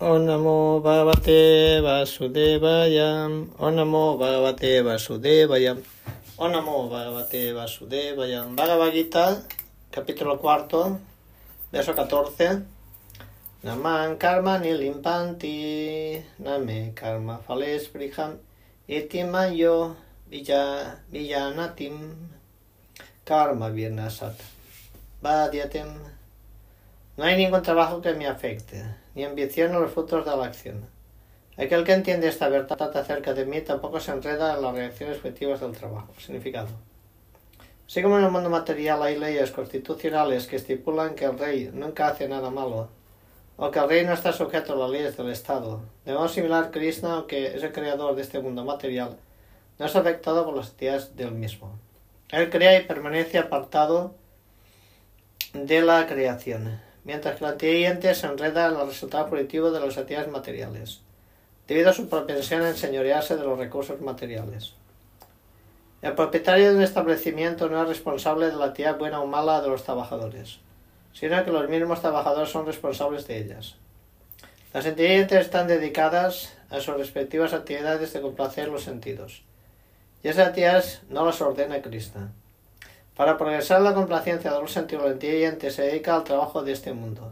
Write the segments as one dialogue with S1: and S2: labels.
S1: Om Namo Bhagavate Vasudevaya. Om Namo Bhagavate Vasudevaya. Om Namo Bhagavate Vasudevaya. Bhagavad Gita, capítulo cuarto, verso 14. Naman karma nilimpanti, name karma fales priham, itimayo villanatim, karma virnasat, vadiatem. No hay ningún trabajo que me afecte, ni ambición los frutos de la acción. Aquel que entiende esta verdad acerca de mí tampoco se enreda en las reacciones efectivas del trabajo. Significado. Así como en el mundo material hay leyes constitucionales que estipulan que el rey nunca hace nada malo, o que el rey no está sujeto a las leyes del Estado, de modo similar, Krishna, aunque es el creador de este mundo material, no es afectado por las actividades del mismo. Él crea y permanece apartado de la creación mientras que el antiguiente se enreda en los resultados positivos de las actividades materiales, debido a su propensión a enseñorearse de los recursos materiales. El propietario de un establecimiento no es responsable de la actividad buena o mala de los trabajadores, sino que los mismos trabajadores son responsables de ellas. Las entidades están dedicadas a sus respectivas actividades de complacer los sentidos, y esas actividades no las ordena Krishna. Para progresar la complacencia de los entiende se dedica al trabajo de este mundo.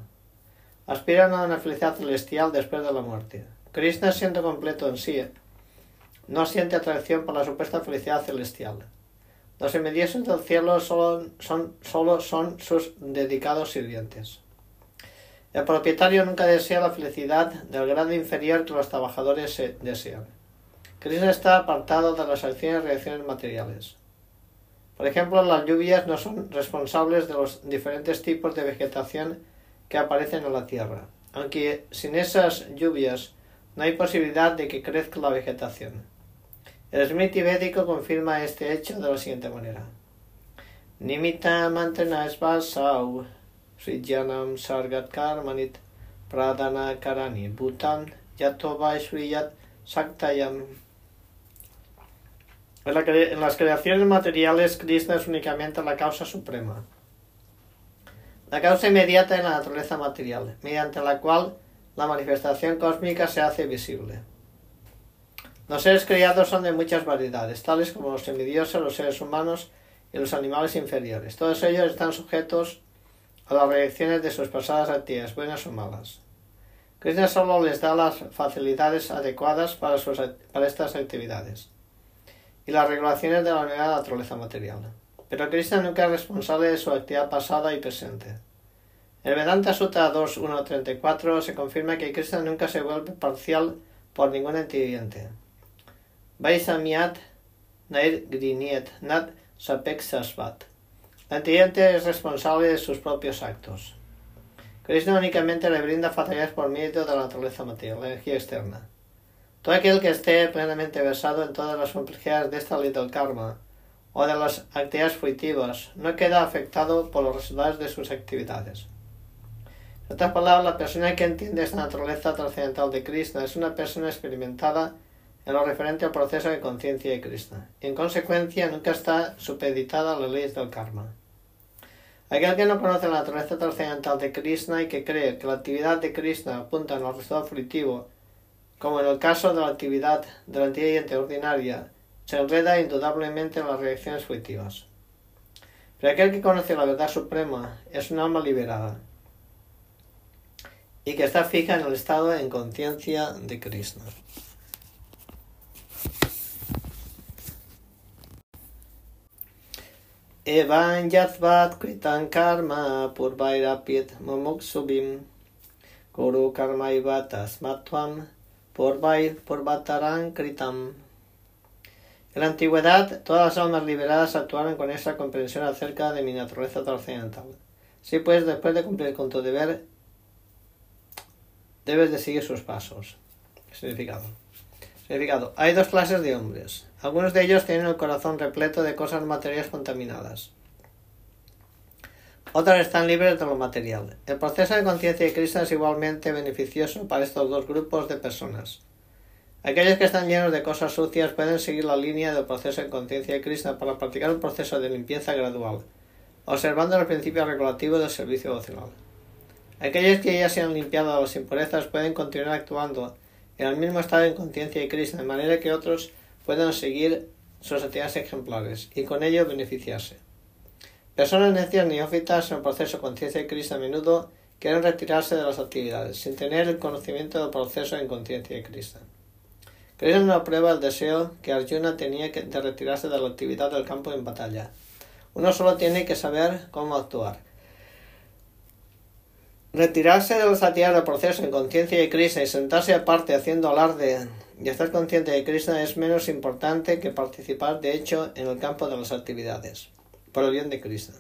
S1: Aspiran a una felicidad celestial después de la muerte. Krishna, siendo completo en sí, no siente atracción por la supuesta felicidad celestial. Los semidioses del cielo solo son, solo son sus dedicados sirvientes. El propietario nunca desea la felicidad del grado inferior que los trabajadores desean. Krishna está apartado de las acciones y reacciones materiales. Por ejemplo, las lluvias no son responsables de los diferentes tipos de vegetación que aparecen en la Tierra, aunque sin esas lluvias no hay posibilidad de que crezca la vegetación. El Smith tibético confirma este hecho de la siguiente manera. Nimita mantena svasau srijanam sargat karmanit pradana karani bhutan yato vaishriyat saktayam en las creaciones materiales, Krishna es únicamente la causa suprema. La causa inmediata en la naturaleza material, mediante la cual la manifestación cósmica se hace visible. Los seres creados son de muchas variedades, tales como los semidioses, los seres humanos y los animales inferiores. Todos ellos están sujetos a las reacciones de sus pasadas actividades, buenas o malas. Krishna solo les da las facilidades adecuadas para, para estas actividades y las regulaciones de la unidad naturaleza material. Pero Krishna nunca es responsable de su actividad pasada y presente. En Vedanta Sutta 2.1.34 se confirma que Krishna nunca se vuelve parcial por ningún entidiente. Vaisamiat nair griniet nat sapeksasvat. El entidiente es responsable de sus propios actos. Krishna únicamente le brinda facilidades por medio de la naturaleza material, la energía externa. Todo aquel que esté plenamente versado en todas las complejidades de esta ley del karma o de las actividades fruitivas no queda afectado por los resultados de sus actividades. En otras palabras, la persona que entiende esta naturaleza trascendental de Krishna es una persona experimentada en lo referente al proceso de conciencia de Krishna. Y en consecuencia, nunca está supeditada a las leyes del karma. Aquel que no conoce la naturaleza trascendental de Krishna y que cree que la actividad de Krishna apunta al resultado fruitivo como en el caso de la actividad de la entidad ordinaria, se enreda indudablemente en las reacciones fruitivas. Pero aquel que conoce la verdad suprema es un alma liberada y que está fija en el estado en conciencia de Krishna. Evan yatvat kritan karma purvairapit mumuksubim kuru karmaivatas matvam por Batarán Kritam. En la antigüedad, todas las almas liberadas actuaron con esa comprensión acerca de mi naturaleza trascendental. Sí, pues, después de cumplir con tu deber, debes de seguir sus pasos. Significado. Significado. Hay dos clases de hombres. Algunos de ellos tienen el corazón repleto de cosas materiales contaminadas. Otras están libres de lo material. El proceso de conciencia de Krishna es igualmente beneficioso para estos dos grupos de personas. Aquellos que están llenos de cosas sucias pueden seguir la línea del proceso de conciencia de Krishna para practicar un proceso de limpieza gradual, observando los principios regulativos del servicio devocional. Aquellos que ya se han limpiado de las impurezas pueden continuar actuando en el mismo estado de conciencia de Cristo, de manera que otros puedan seguir sus actividades ejemplares y con ello beneficiarse. Personas necias neófitas en proceso conciencia de Cristo a menudo quieren retirarse de las actividades sin tener el conocimiento del proceso en conciencia de Cristo. Krishna no aprueba el deseo que Arjuna tenía de retirarse de la actividad del campo en batalla. Uno solo tiene que saber cómo actuar. Retirarse de las actividades del proceso en conciencia de Krishna y sentarse aparte haciendo alarde y estar consciente de Krishna es menos importante que participar de hecho en el campo de las actividades, por el bien de Krishna.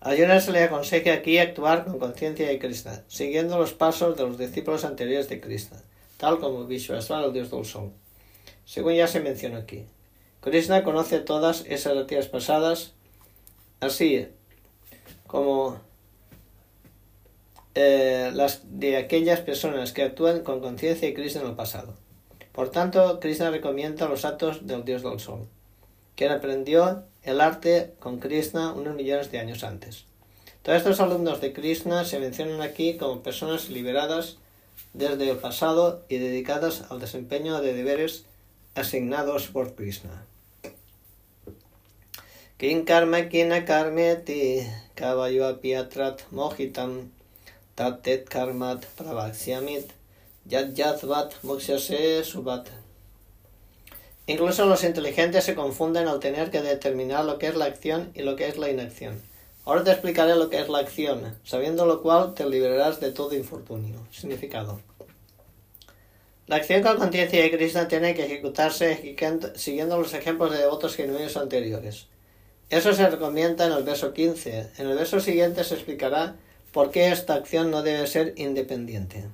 S1: A Arjuna se le aconseja aquí actuar con conciencia de Krishna, siguiendo los pasos de los discípulos anteriores de Krishna, tal como Vishwasvara, el dios del sol. Según ya se mencionó aquí, Krishna conoce todas esas actividades pasadas, así como eh, las de aquellas personas que actúan con conciencia de Krishna en el pasado. Por tanto, Krishna recomienda los actos del dios del sol, quien aprendió el arte con Krishna unos millones de años antes. Todos estos alumnos de Krishna se mencionan aquí como personas liberadas desde el pasado y dedicadas al desempeño de deberes asignados por Krishna. Karma kina karmeti mohitam tatet karmat pravaxiamit yad subat. Incluso los inteligentes se confunden al tener que determinar lo que es la acción y lo que es la inacción. Ahora te explicaré lo que es la acción, sabiendo lo cual te liberarás de todo infortunio. Significado. La acción con conciencia de Krishna tiene que ejecutarse siguiendo los ejemplos de devotos genuinos anteriores. Eso se recomienda en el verso 15. En el verso siguiente se explicará por qué esta acción no debe ser independiente.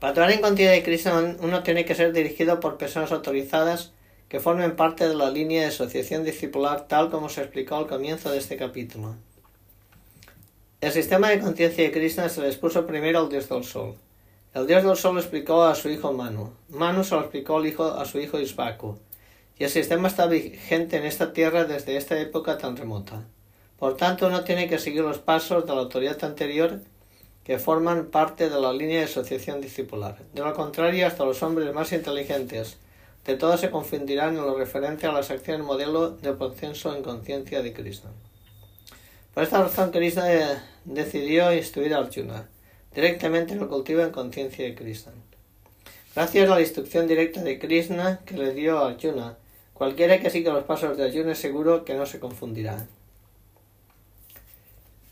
S1: Para actuar en conciencia de Krishna uno tiene que ser dirigido por personas autorizadas que formen parte de la línea de asociación discipular tal como se explicó al comienzo de este capítulo. El sistema de conciencia de Krishna se le expuso primero al dios del sol. El dios del sol explicó a su hijo Manu. Manu se lo explicó al hijo, a su hijo Isbaku y el sistema está vigente en esta tierra desde esta época tan remota. Por tanto, uno tiene que seguir los pasos de la autoridad anterior que forman parte de la línea de asociación discipular. De lo contrario, hasta los hombres más inteligentes de todos se confundirán en lo referente a las acciones modelo de proceso en conciencia de Krishna. Por esta razón, Krishna decidió instruir a Arjuna directamente en el cultivo en conciencia de Krishna. Gracias a la instrucción directa de Krishna que le dio a Arjuna, Cualquiera que siga los pasos de Arjuna es seguro que no se confundirá.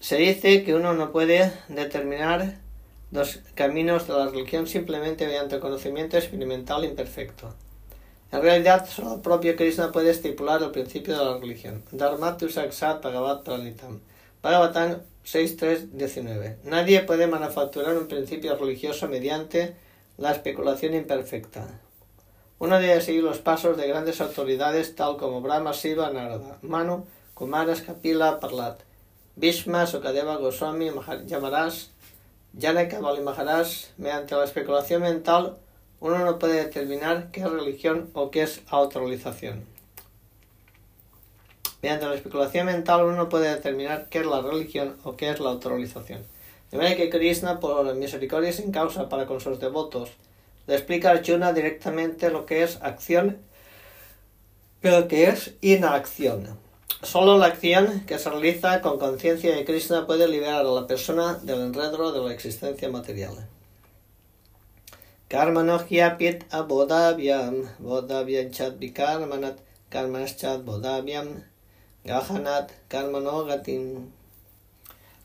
S1: Se dice que uno no puede determinar los caminos de la religión simplemente mediante conocimiento experimental imperfecto. En realidad, solo el propio Krishna puede estipular el principio de la religión. Dharmatu Bhagavat Pranitam. Bhagavatam 6.3.19. Nadie puede manufacturar un principio religioso mediante la especulación imperfecta. Uno debe seguir los pasos de grandes autoridades tal como Brahma, Siva, Narada, Manu, Kumaras, Kapila, Parlat, Bhishma, Sukadeva, Goswami, Yamaraj, Janaka, Bali Maharaj. Mediante la especulación mental, uno no puede determinar qué es religión o qué es autorrealización. Mediante la especulación mental, uno no puede determinar qué es la religión o qué es la autorrealización. De manera que Krishna, por misericordia sin causa para con sus devotos, le explica a Arjuna directamente lo que es acción y que es inacción. Solo la acción que se realiza con conciencia de Krishna puede liberar a la persona del enredo de la existencia material. Karmanohyapit abodavyam, bodavyam chat vikarmanat, karmaschat bodavyam, gahanat karmanogatim.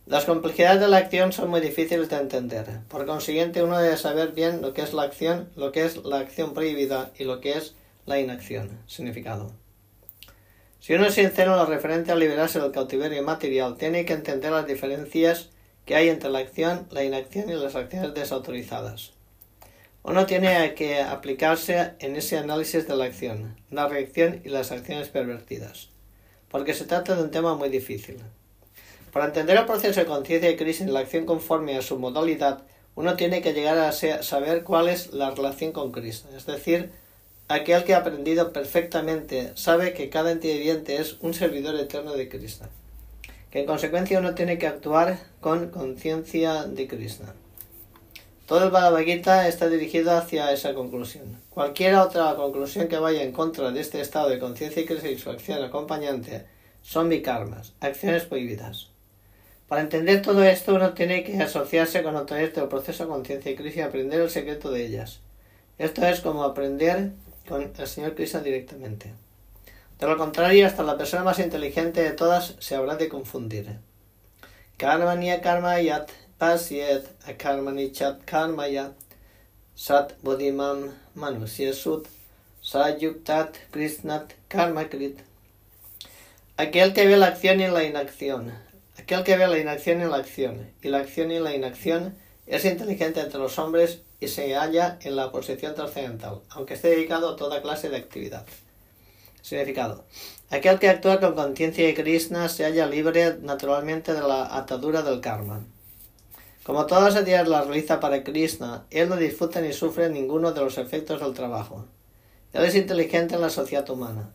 S1: Las complejidades de la acción son muy difíciles de entender. Por consiguiente, uno debe saber bien lo que es la acción, lo que es la acción prohibida y lo que es la inacción. Significado. Si uno es sincero en lo referente a liberarse del cautiverio material, tiene que entender las diferencias que hay entre la acción, la inacción y las acciones desautorizadas. Uno tiene que aplicarse en ese análisis de la acción, la reacción y las acciones pervertidas, porque se trata de un tema muy difícil. Para entender el proceso de conciencia de crisis en la acción conforme a su modalidad, uno tiene que llegar a saber cuál es la relación con Cristo. Es decir, aquel que ha aprendido perfectamente sabe que cada ente viviente es un servidor eterno de Cristo, que en consecuencia uno tiene que actuar con conciencia de Krishna. Todo el Bhagavad Gita está dirigido hacia esa conclusión. Cualquier otra conclusión que vaya en contra de este estado de conciencia y Krishna y su acción acompañante son vikarmas, acciones prohibidas. Para entender todo esto uno tiene que asociarse con autores del proceso de conciencia y Krishna y aprender el secreto de ellas. Esto es como aprender con el Señor Krishna directamente. De lo contrario, hasta la persona más inteligente de todas se habrá de confundir. Karmanya karma yat pasyet akarmani chat karmaya sat bodhimam manusyasut sayuktat krishnat karmakrit. Aquel que ve la acción y la inacción, aquel que ve la inacción y la acción, y la acción y la inacción, es inteligente entre los hombres y se halla en la posición trascendental, aunque esté dedicado a toda clase de actividad. Significado. Aquel que actúa con conciencia de Krishna se halla libre naturalmente de la atadura del karma. Como todas las actividades las realiza para Krishna, él no disfruta ni sufre ninguno de los efectos del trabajo. Él es inteligente en la sociedad humana,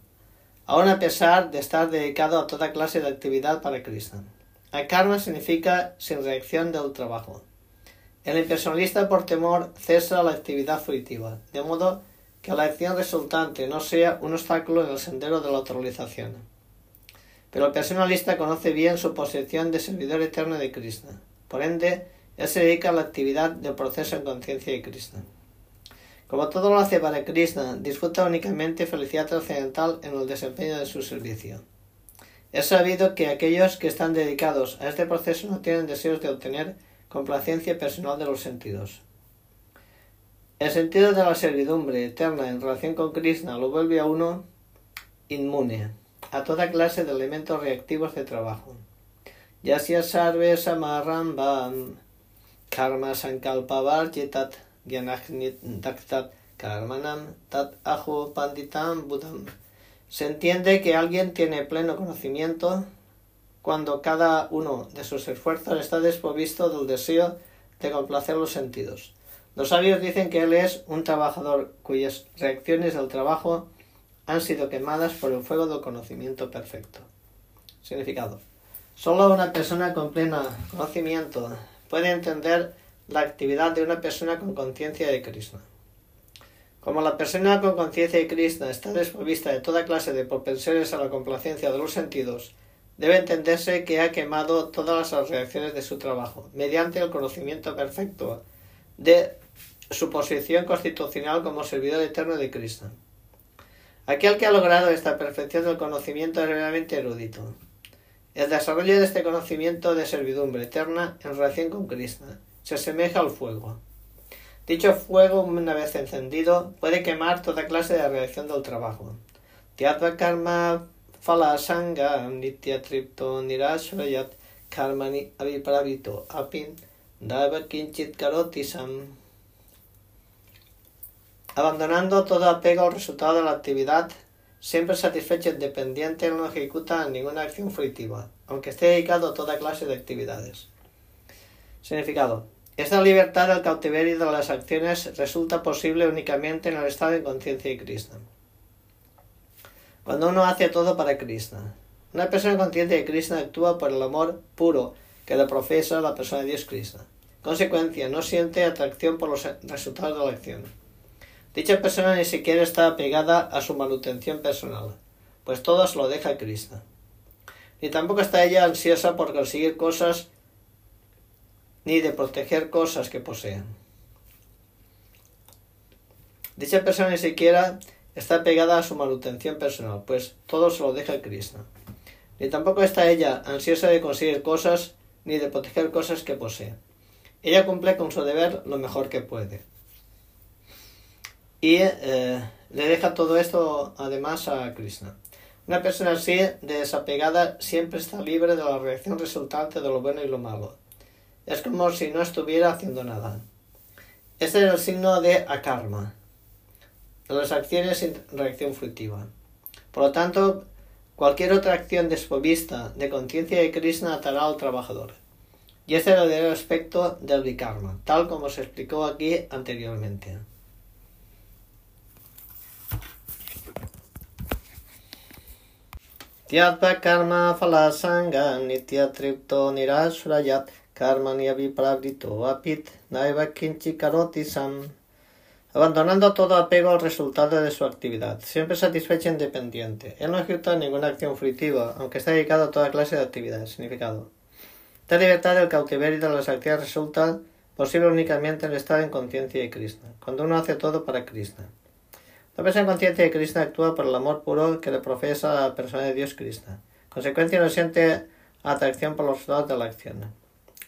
S1: aun a pesar de estar dedicado a toda clase de actividad para Krishna. El karma significa sin reacción del trabajo. El impersonalista por temor cesa la actividad fruitiva, de modo que la acción resultante no sea un obstáculo en el sendero de la autorización. Pero el personalista conoce bien su posición de servidor eterno de Krishna. Por ende, él se dedica a la actividad del proceso en conciencia de Krishna. Como todo lo hace para Krishna, disfruta únicamente felicidad trascendental en el desempeño de su servicio. Es sabido que aquellos que están dedicados a este proceso no tienen deseos de obtener complacencia personal de los sentidos. El sentido de la servidumbre eterna en relación con Krishna lo vuelve a uno inmune a toda clase de elementos reactivos de trabajo. Yasya sarve samarambam karma sankalpavarjitat daktat karmanam tat aho panditam budam. Se entiende que alguien tiene pleno conocimiento cuando cada uno de sus esfuerzos está desprovisto del deseo de complacer los sentidos. Los sabios dicen que él es un trabajador cuyas reacciones al trabajo han sido quemadas por el fuego del conocimiento perfecto. Significado. Solo una persona con pleno conocimiento puede entender la actividad de una persona con conciencia de Krishna. Como la persona con conciencia de Krishna está desprovista de toda clase de propensiones a la complacencia de los sentidos, debe entenderse que ha quemado todas las reacciones de su trabajo, mediante el conocimiento perfecto de su posición constitucional como servidor eterno de Krishna. Aquel que ha logrado esta perfección del conocimiento es realmente erudito. El desarrollo de este conocimiento de servidumbre eterna en relación con Krishna se asemeja al fuego. Dicho fuego, una vez encendido, puede quemar toda clase de reacción del trabajo. Teatva karma sanga nitya tripto nirashayat karmani avipravito apin dava kinchit karotisam abandonando todo apego al resultado de la actividad, siempre satisfecho e independiente, no ejecuta ninguna acción fruitiva, aunque esté dedicado a toda clase de actividades. Significado. Esta libertad del cautiverio de las acciones resulta posible únicamente en el estado de conciencia de Krishna. Cuando uno hace todo para Krishna. Una persona consciente de Krishna actúa por el amor puro que le profesa la persona de Dios Krishna. Consecuencia, no siente atracción por los resultados de la acción. Dicha persona ni siquiera está apegada a su manutención personal, pues todo se lo deja Krishna. Ni tampoco está ella ansiosa por conseguir cosas ni de proteger cosas que posean. Dicha persona ni siquiera está pegada a su manutención personal, pues todo se lo deja Krishna. Ni tampoco está ella ansiosa de conseguir cosas ni de proteger cosas que posee. Ella cumple con su deber lo mejor que puede y eh, le deja todo esto además a Krishna. Una persona así, desapegada, siempre está libre de la reacción resultante de lo bueno y lo malo. Es como si no estuviera haciendo nada. Este es el signo de akarma, las acciones sin reacción fructiva. Por lo tanto, cualquier otra acción despovista de conciencia de Krishna atará al trabajador. Y este es el aspecto del vikarma, tal como se explicó aquí anteriormente. Tyatva karma falasanga nitya tripto nirashrayat karma prabrito apit naiva kinchi karoti sam. Abandonando todo apego al resultado de su actividad, siempre satisfecho e independiente. Él no ejecuta ninguna acción fruitiva, aunque está dedicado a toda clase de actividades. Significado. Esta libertad del cautiverio de las actividades resulta posible únicamente en el estado en conciencia de Krishna, cuando uno hace todo para Krishna. La persona consciente de Krishna actúa por el amor puro que le profesa a la persona de Dios Krishna. consecuencia, no siente atracción por los resultados de la acción.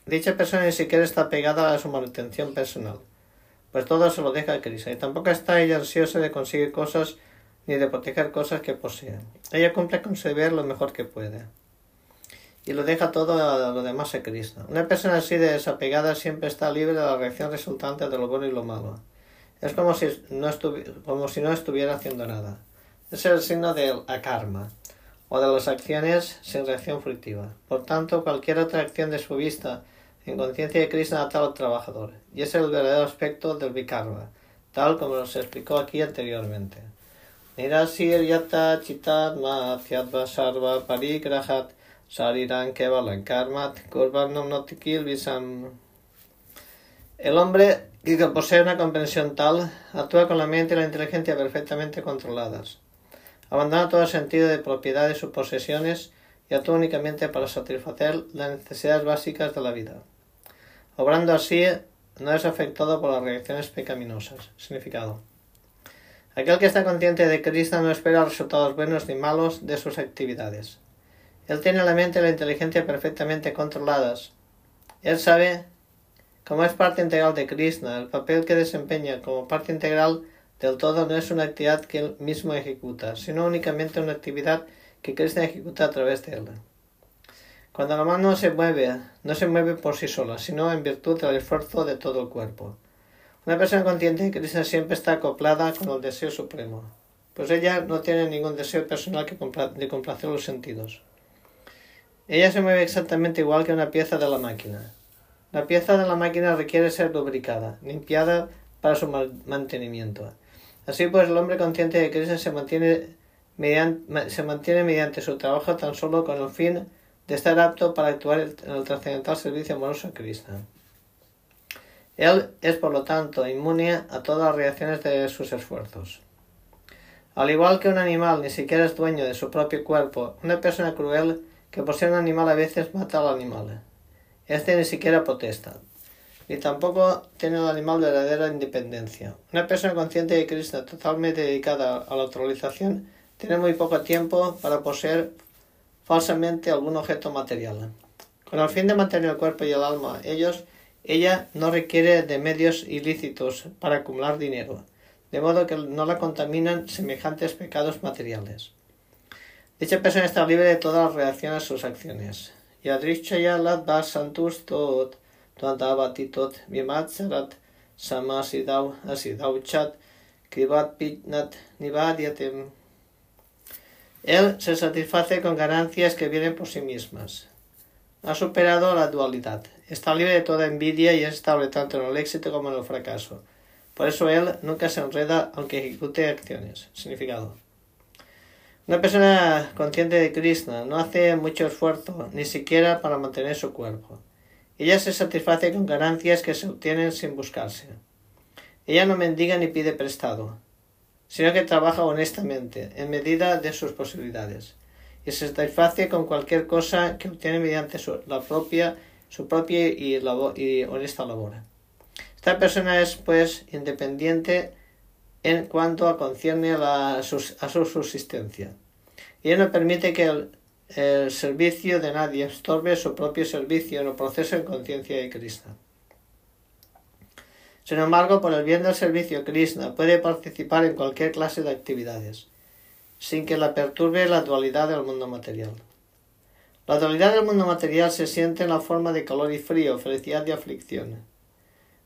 S1: Dicha persona ni siquiera está pegada a su manutención personal, pues todo se lo deja a Krishna, y tampoco está ella ansiosa de conseguir cosas ni de proteger cosas que posee. Ella cumple con su deber lo mejor que puede. Y lo deja todo a lo demás a Krishna. Una persona así de desapegada siempre está libre de la reacción resultante de lo bueno y lo malo. Es como si no, como si no estuviera haciendo nada. Es el signo del akarma, o de las acciones sin reacción fructiva. Por tanto, cualquier otra acción de su vista en conciencia de Krishna ata al trabajador, y es el verdadero aspecto del vikarma, tal como nos explicó aquí anteriormente. Nirasir yata chitatma thyatva sarva parigrahat sariran kevalan karmat kurvanam notikil visam. El hombre que posee una comprensión tal, actúa con la mente y la inteligencia perfectamente controladas. Abandona todo sentido de propiedad de posesiones y actúa únicamente para satisfacer las necesidades básicas de la vida. Obrando así, no es afectado por las reacciones pecaminosas. Significado. Aquel que está consciente de Cristo no espera resultados buenos ni malos de sus actividades. Él tiene la mente y la inteligencia perfectamente controladas. Él sabe como es parte integral de Krishna, el papel que desempeña como parte integral del todo no es una actividad que él mismo ejecuta, sino únicamente una actividad que Krishna ejecuta a través de él. Cuando la mano se mueve, no se mueve por sí sola, sino en virtud del esfuerzo de todo el cuerpo. Una persona consciente de Krishna siempre está acoplada con el deseo supremo, pues ella no tiene ningún deseo personal que de complacer los sentidos. Ella se mueve exactamente igual que una pieza de la máquina. La pieza de la máquina requiere ser lubricada, limpiada para su mantenimiento. Así pues, el hombre consciente de Krishna se mantiene, mediante, se mantiene mediante su trabajo tan solo con el fin de estar apto para actuar en el trascendental servicio amoroso a Krishna. Él es, por lo tanto, inmune a todas las reacciones de sus esfuerzos. Al igual que un animal ni siquiera es dueño de su propio cuerpo, una persona cruel que posee un animal a veces mata al animal. Este ni siquiera protesta. Y tampoco tiene el animal verdadera independencia. Una persona consciente de Krishna, totalmente dedicada a la autorización, tiene muy poco tiempo para poseer falsamente algún objeto material. Con el fin de mantener el cuerpo y el alma, ellos, ella no requiere de medios ilícitos para acumular dinero, de modo que no la contaminan semejantes pecados materiales. Dicha persona está libre de todas las reacciones a sus acciones. Yadrishchaya samasidau asidau chat krivat pitnat nivadyatem. Él se satisface con ganancias que vienen por sí mismas. Ha superado la dualidad. Está libre de toda envidia y es estable tanto en el éxito como en el fracaso. Por eso él nunca se enreda aunque ejecute acciones. Significado. Una persona consciente de Krishna no hace mucho esfuerzo, ni siquiera para mantener su cuerpo. Ella se satisface con ganancias que se obtienen sin buscarse. Ella no mendiga ni pide prestado, sino que trabaja honestamente, en medida de sus posibilidades, y se satisface con cualquier cosa que obtiene mediante su, la propia, su propia y, y honesta labor. Esta persona es, pues, independiente en cuanto a concierne a, a su subsistencia. Y no permite que el, servicio de nadie estorbe su propio servicio en el proceso en conciencia de Krishna. Sin embargo, por el bien del servicio, Krishna puede participar en cualquier clase de actividades, sin que la perturbe la dualidad del mundo material. La dualidad del mundo material se siente en la forma de calor y frío, felicidad y aflicción.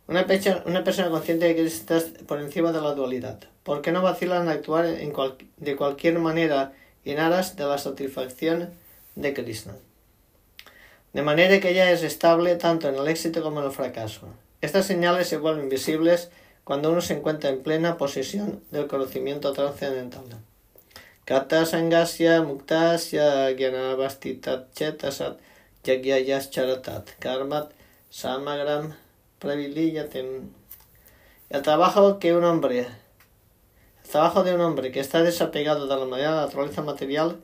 S1: Una, persona consciente de que está por encima de la dualidad, porque no vacila en actuar de cualquier manera en aras de la satisfacción de Krishna. De manera que ella es estable tanto en el éxito como en el fracaso. Estas señales se vuelven visibles cuando uno se encuentra en plena posesión del conocimiento trascendental. Kata Sangasya Muktasya Gyanavastitat Chetasat Yagyayas Charatat Karmat Samagram Praviliyatem. El trabajo que un hombre, el trabajo de un hombre que está desapegado de la naturaleza material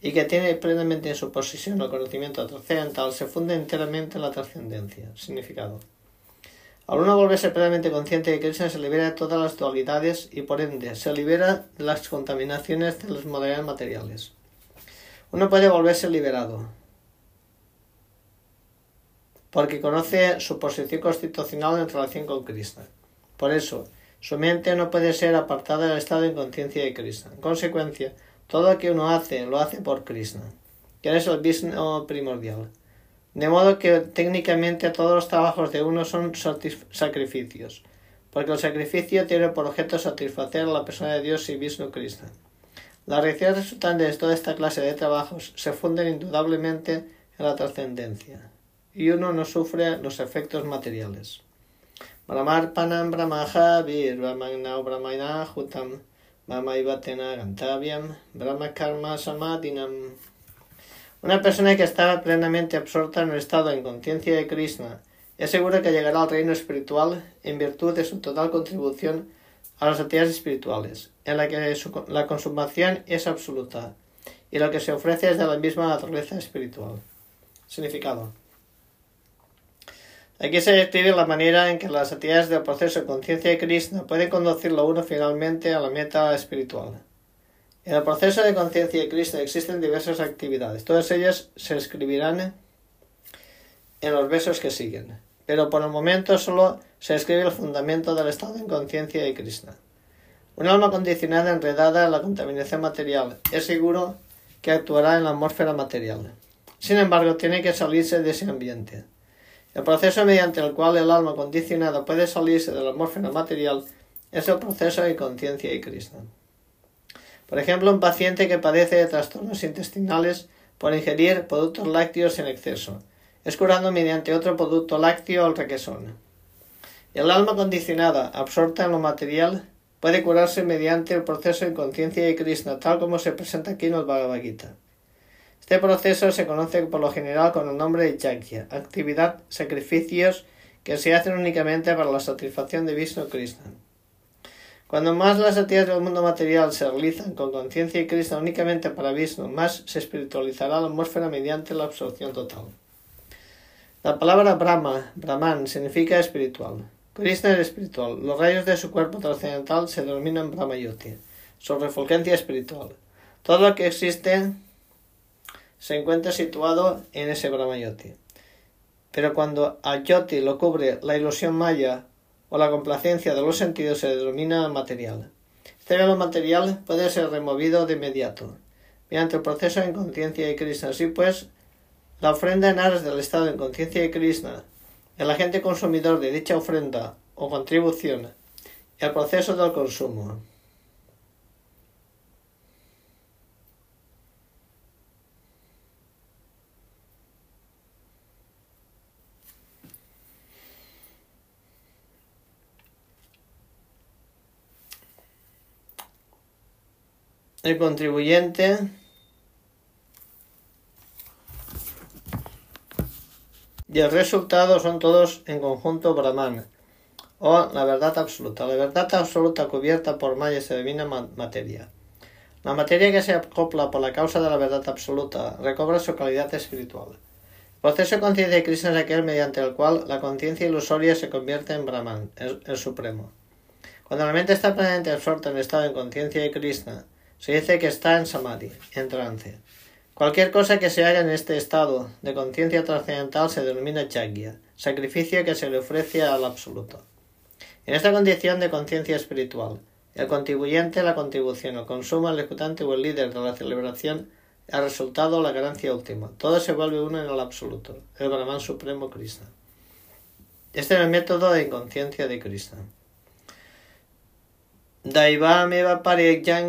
S1: y que tiene plenamente en su posesión el conocimiento trascendental se funde enteramente en la trascendencia. Significado. Al uno volverse plenamente consciente de Krishna se libera de todas las dualidades y por ende se libera de las contaminaciones de las modalidades materiales. Uno puede volverse liberado porque conoce su posición constitucional en relación con Krishna. Por eso, su mente no puede ser apartada del estado de inconsciencia de Krishna. En consecuencia, todo lo que uno hace lo hace por Krishna, que es el Vishnu primordial. De modo que técnicamente todos los trabajos de uno son sacrificios, porque el sacrificio tiene por objeto satisfacer a la persona de Dios y Vishnu Krishna. Las reacciones resultantes de toda esta clase de trabajos se funden indudablemente en la trascendencia, y uno no sufre los efectos materiales. Brahmarpanam Brahmahavir Brahmagnau Brahmainahutam Brahmaivatena Gantavyam Brahmakarma Samadinam una persona que está plenamente absorta en el estado de conciencia de Krishna es segura que llegará al reino espiritual en virtud de su total contribución a las actividades espirituales, en la que la consumación es absoluta y lo que se ofrece es de la misma naturaleza espiritual. Significado. Aquí se describe la manera en que las actividades del proceso de conciencia de Krishna pueden conducirlo uno finalmente a la meta espiritual. En el proceso de conciencia de Cristo existen diversas actividades. Todas ellas se escribirán en los versos que siguen. Pero por el momento solo se escribe el fundamento del estado de conciencia de Krishna. Un alma condicionada enredada en la contaminación material es seguro que actuará en la atmósfera material. Sin embargo, tiene que salirse de ese ambiente. El proceso mediante el cual el alma condicionada puede salirse de la atmósfera material es el proceso de conciencia de Krishna. Por ejemplo, un paciente que padece de trastornos intestinales por ingerir productos lácteos en exceso. Es curado mediante otro producto lácteo el requesón. El alma condicionada, absorta en lo material, puede curarse mediante el proceso de conciencia de Krishna, tal como se presenta aquí en el Bhagavad Gita. Este proceso se conoce por lo general con el nombre de yajna, actividad, sacrificios que se hacen únicamente para la satisfacción de Vishnu Krishna. Cuando más las actividades del mundo material se realizan con conciencia y Krishna únicamente para Vishnu, más se espiritualizará la atmósfera mediante la absorción total. La palabra Brahma, Brahman, significa espiritual. Krishna es espiritual. Los rayos de su cuerpo trascendental se denominan Brahmayoti, su refulgencia espiritual. Todo lo que existe se encuentra situado en ese Brahmayoti. Pero cuando a Yoti lo cubre la ilusión maya o la complacencia de los sentidos se denomina material. Este velo material puede ser removido de inmediato, mediante el proceso de inconsciencia de Krishna. Así pues, la ofrenda en aras del estado de inconsciencia de Krishna, el agente consumidor de dicha ofrenda o contribución, el proceso del consumo. El contribuyente y el resultado son todos en conjunto Brahman o la verdad absoluta. La verdad absoluta cubierta por Maya se denomina materia. La materia que se acopla por la causa de la verdad absoluta recobra su calidad espiritual. El proceso de conciencia de Krishna es aquel mediante el cual la conciencia ilusoria se convierte en Brahman, el, supremo. Cuando la mente está plenamente absorta en el estado de conciencia de Krishna, se dice que está en samadhi, en trance. Cualquier cosa que se haga en este estado de conciencia trascendental se denomina chagya, sacrificio que se le ofrece al absoluto. En esta condición de conciencia espiritual, el contribuyente, la contribución, el consumo, el ejecutante o el líder de la celebración, ha resultado la ganancia última. Todo se vuelve uno en el absoluto, el Brahman Supremo Krishna. Este es el método de inconsciencia de Krishna. Daivameva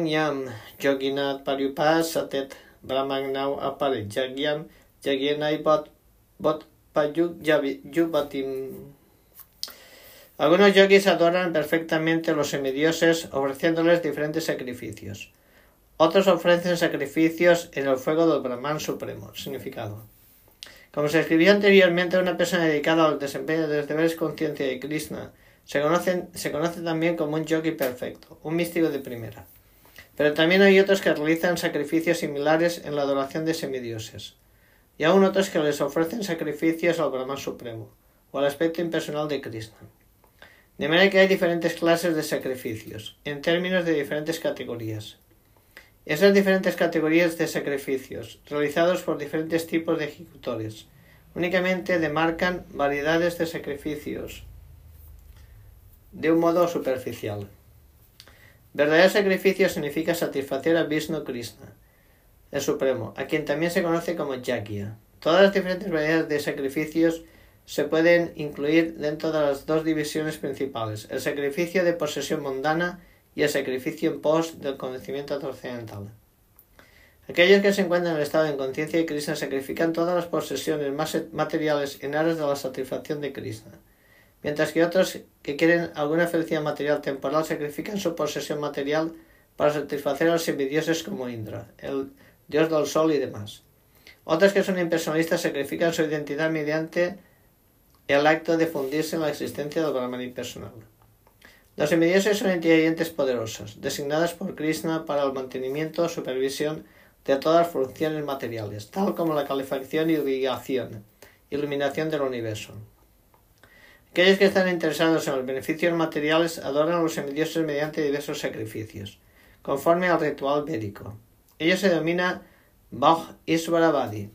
S1: yam yoginat pariupasatet brahmagnau aparejagyam yagenai bot, bot yubatim. Algunos yogis adoran perfectamente a los semidioses ofreciéndoles diferentes sacrificios. Otros ofrecen sacrificios en el fuego del Brahman Supremo. Significado. Como se escribió anteriormente, una persona dedicada al desempeño de los deberes conciencia de Krishna se, se conoce también como un yogi perfecto, un místico de primera. Pero también hay otros que realizan sacrificios similares en la adoración de semidioses, y aún otros que les ofrecen sacrificios al Brahman Supremo, o al aspecto impersonal de Krishna. De manera que hay diferentes clases de sacrificios, en términos de diferentes categorías. Esas diferentes categorías de sacrificios, realizados por diferentes tipos de ejecutores, únicamente demarcan variedades de sacrificios de un modo superficial. Verdadero sacrificio significa satisfacer a Vishnu Krishna, el Supremo, a quien también se conoce como Yakya. Todas las diferentes variedades de sacrificios se pueden incluir dentro de las dos divisiones principales, el sacrificio de posesión mundana y el sacrificio en pos del conocimiento trascendental. Aquellos que se encuentran en el estado de inconsciencia de Krishna sacrifican todas las posesiones más materiales en aras de la satisfacción de Krishna mientras que otros que quieren alguna felicidad material temporal sacrifican su posesión material para satisfacer a los semidioses como Indra, el dios del sol y demás. Otros que son impersonalistas sacrifican su identidad mediante el acto de fundirse en la existencia del Brahman impersonal. Los semidioses son entidades poderosas, designadas por Krishna para el mantenimiento o supervisión de todas las funciones materiales, tal como la calefacción y irrigación, iluminación del universo. Aquellos que están interesados en los beneficios materiales adoran a los semidioses mediante diversos sacrificios, conforme al ritual médico. Ello se denomina Bhag Isvaravadi,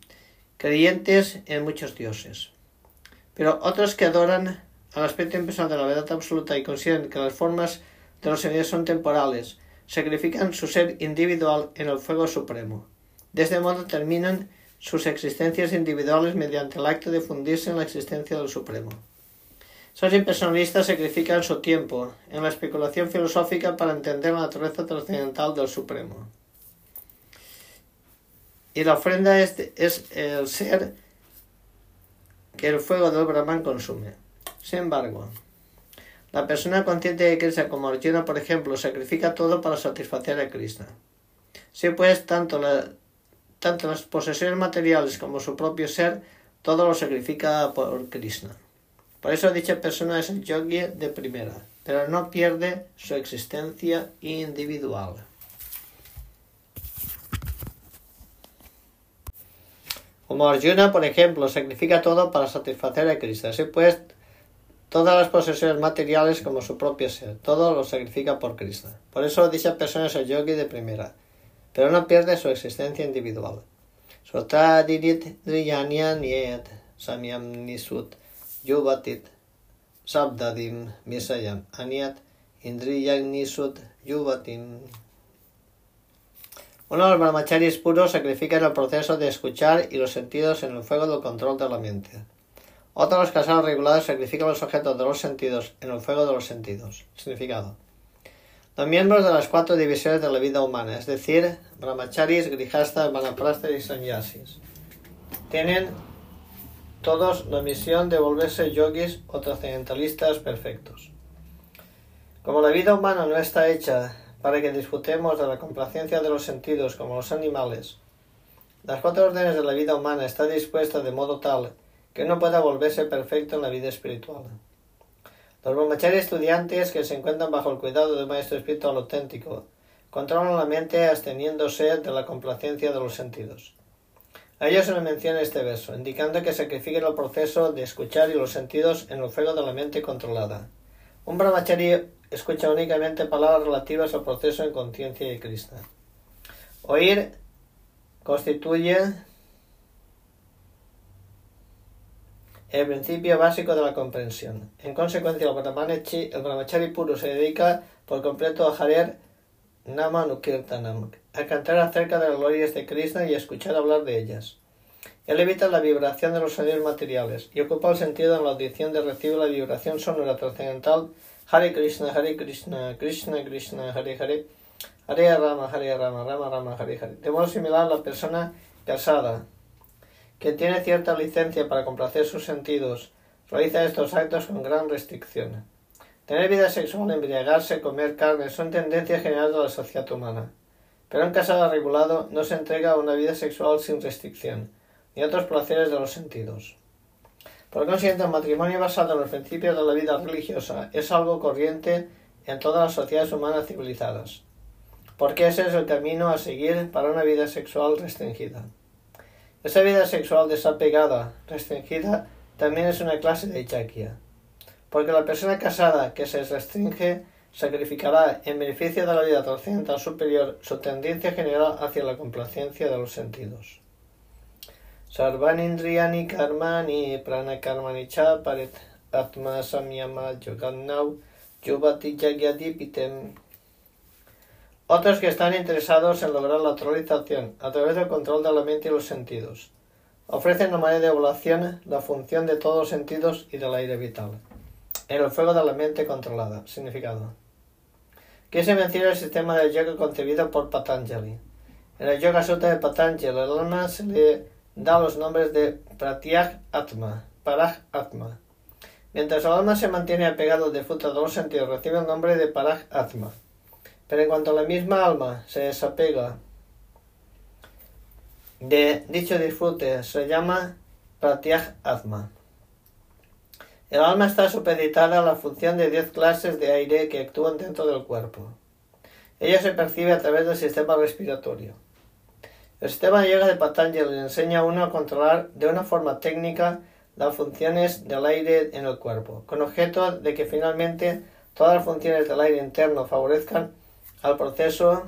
S1: creyentes en muchos dioses. Pero otros que adoran al aspecto impersonal de la verdad absoluta y consideran que las formas de los semidioses son temporales, sacrifican su ser individual en el fuego supremo. De este modo terminan sus existencias individuales mediante el acto de fundirse en la existencia del Supremo. Esos impersonalistas sacrifican su tiempo en la especulación filosófica para entender la naturaleza trascendental del Supremo. Y la ofrenda es, el ser que el fuego del Brahman consume. Sin embargo, la persona consciente de Krishna como Arjuna, por ejemplo, sacrifica todo para satisfacer a Krishna. Si pues tanto las posesiones materiales como su propio ser, todo lo sacrifica por Krishna. Por eso dicha persona es el yogi de primera, pero no pierde su existencia individual. Como Arjuna, por ejemplo, sacrifica todo para satisfacer a Krishna. Así pues, todas las posesiones materiales como su propio ser, todo lo sacrifica por Krishna. Por eso dicha persona es el yogi de primera, pero no pierde su existencia individual. samyam nisut yuvatit sabdadim misayam aniat nisut yuvatim. Uno de los brahmacharis puros sacrifica el proceso de escuchar y los sentidos en el fuego del control de la mente. Otros los casados regulados sacrifican los objetos de los sentidos en el fuego de los sentidos. Significado. Los miembros de las cuatro divisiones de la vida humana, es decir, brahmacharis, grihastas, vanaprastas y sannyasis, tienen todos la misión de volverse yogis o trascendentalistas perfectos. Como la vida humana no está hecha para que disfrutemos de la complacencia de los sentidos como los animales, las cuatro órdenes de la vida humana están dispuestas de modo tal que no pueda volverse perfecto en la vida espiritual. Los brahmachari estudiantes que se encuentran bajo el cuidado de un maestro espiritual auténtico controlan la mente absteniéndose de la complacencia de los sentidos. A ellos se le menciona este verso, indicando que sacrifiquen el proceso de escuchar y los sentidos en el fuego de la mente controlada. Un brahmachari escucha únicamente palabras relativas al proceso en conciencia de Krishna. Oír constituye el principio básico de la comprensión. En consecuencia, el, brahmachari puro se dedica por completo a Harer Nama Nukirtanam, a cantar acerca de las glorias de Krishna y a escuchar hablar de ellas. Él evita la vibración de los sonidos materiales y ocupa el sentido en la audición de recibir la vibración sonora trascendental Hare Krishna, Hare Krishna, Krishna Krishna, Hare Hare, Hare Rama, Hare Rama, Rama Rama, Hare Hare. De modo similar, la persona casada, que tiene cierta licencia para complacer sus sentidos, realiza estos actos con gran restricción. Tener vida sexual, embriagarse, comer carne son tendencias generales de la sociedad humana. pero un casado regulado no se entrega a una vida sexual sin restricción, ni otros placeres de los sentidos. Por consiguiente, el matrimonio basado en los principios de la vida religiosa es algo corriente en todas las sociedades humanas civilizadas, porque ese es el camino a seguir para una vida sexual restringida. Esa vida sexual desapegada, restringida, también es una clase de chaquia, porque la persona casada que se restringe sacrificará en beneficio de la vida trascendental superior su tendencia general hacia la complacencia de los sentidos. Sarvanindriyani karmani prana paret atma samyama yubati pitem. Otros que están interesados en lograr la autorización a través del control de la mente y los sentidos. Ofrecen la manera de evaluación la función de todos los sentidos y del aire vital. En el fuego de la mente controlada. Significado. ¿Qué se menciona el sistema de yoga concebido por Patanjali? En el Yoga Sutta de Patanjali, el alma se le da los nombres de Pratyag Atma, Parag Atma. Mientras el alma se mantiene apegado de fruto de los sentidos, recibe el nombre de Parag Atma. Pero en cuanto la misma alma se desapega de dicho disfrute, se llama Pratyag Atma. El alma está supeditada a la función de diez clases de aire que actúan dentro del cuerpo. Ella se percibe a través del sistema respiratorio. El sistema de yoga de Patanjali le enseña a uno a controlar de una forma técnica las funciones del aire en el cuerpo, con objeto de que finalmente todas las funciones del aire interno favorezcan al proceso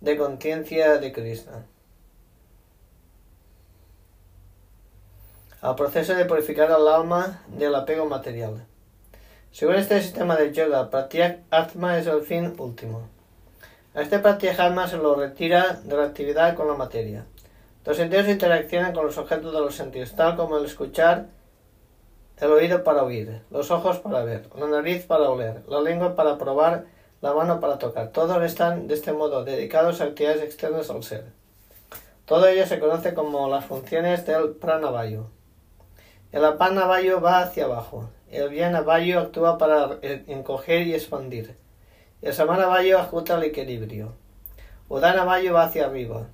S1: de conciencia de Krishna. Al proceso de purificar al alma del apego material. Según este sistema de yoga, Pratyak Atma es el fin último. A este pratyahama se lo retira de la actividad con la materia. Los sentidos interaccionan con los objetos de los sentidos, tal como el escuchar, el oído para oír, los ojos para ver, la nariz para oler, la lengua para probar, la mano para tocar. Todos están de este modo dedicados a actividades externas al ser. Todo ello se conoce como las funciones del pranavayu. El apanavayu va hacia abajo. El vyanavayu actúa para encoger y expandir. El Samana Bayo ajusta el equilibrio. Udana Bayo va hacia arriba.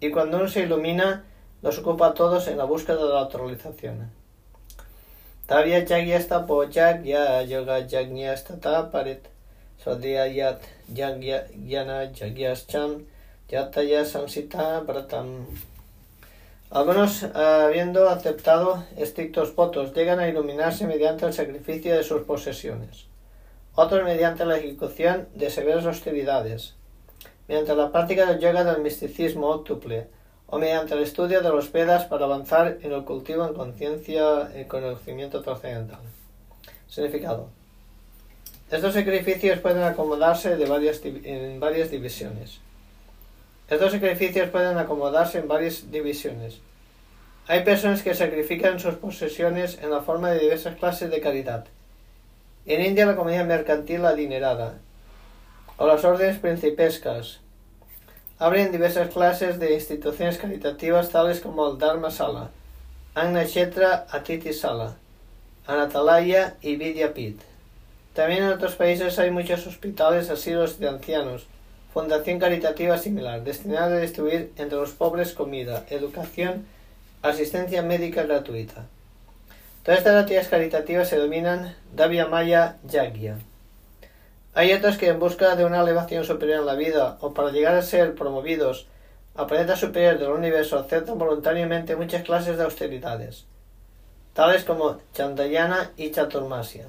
S1: Y cuando uno se ilumina, los ocupa a todos en la búsqueda de la autorización. Yoga Jagyascham Yataya Bratam. Algunos, habiendo aceptado estrictos votos, llegan a iluminarse mediante el sacrificio de sus posesiones otros mediante la ejecución de severas austeridades, mediante la práctica del yoga del misticismo óctuple, o mediante el estudio de los Vedas para avanzar en el cultivo en conciencia y conocimiento trascendental. Significado. Estos sacrificios pueden acomodarse de varias, en varias divisiones. Estos sacrificios pueden acomodarse en varias divisiones. Hay personas que sacrifican sus posesiones en la forma de diversas clases de caridad en India la comunidad mercantil adinerada o las órdenes principescas abren diversas clases de instituciones caritativas tales como el Dharma Sala, Agnachetra Atiti Sala, Anatalaya y Vidyapit. También en otros países hay muchos hospitales, asilos de ancianos, fundación caritativa similar, destinada a distribuir entre los pobres comida, educación, asistencia médica gratuita. Todas estas actividades caritativas se denominan Davya Maya Yagya. Hay otros que en busca de una elevación superior en la vida o para llegar a ser promovidos a planetas superiores del universo aceptan voluntariamente muchas clases de austeridades, tales como Chandayana y Chaturmasya.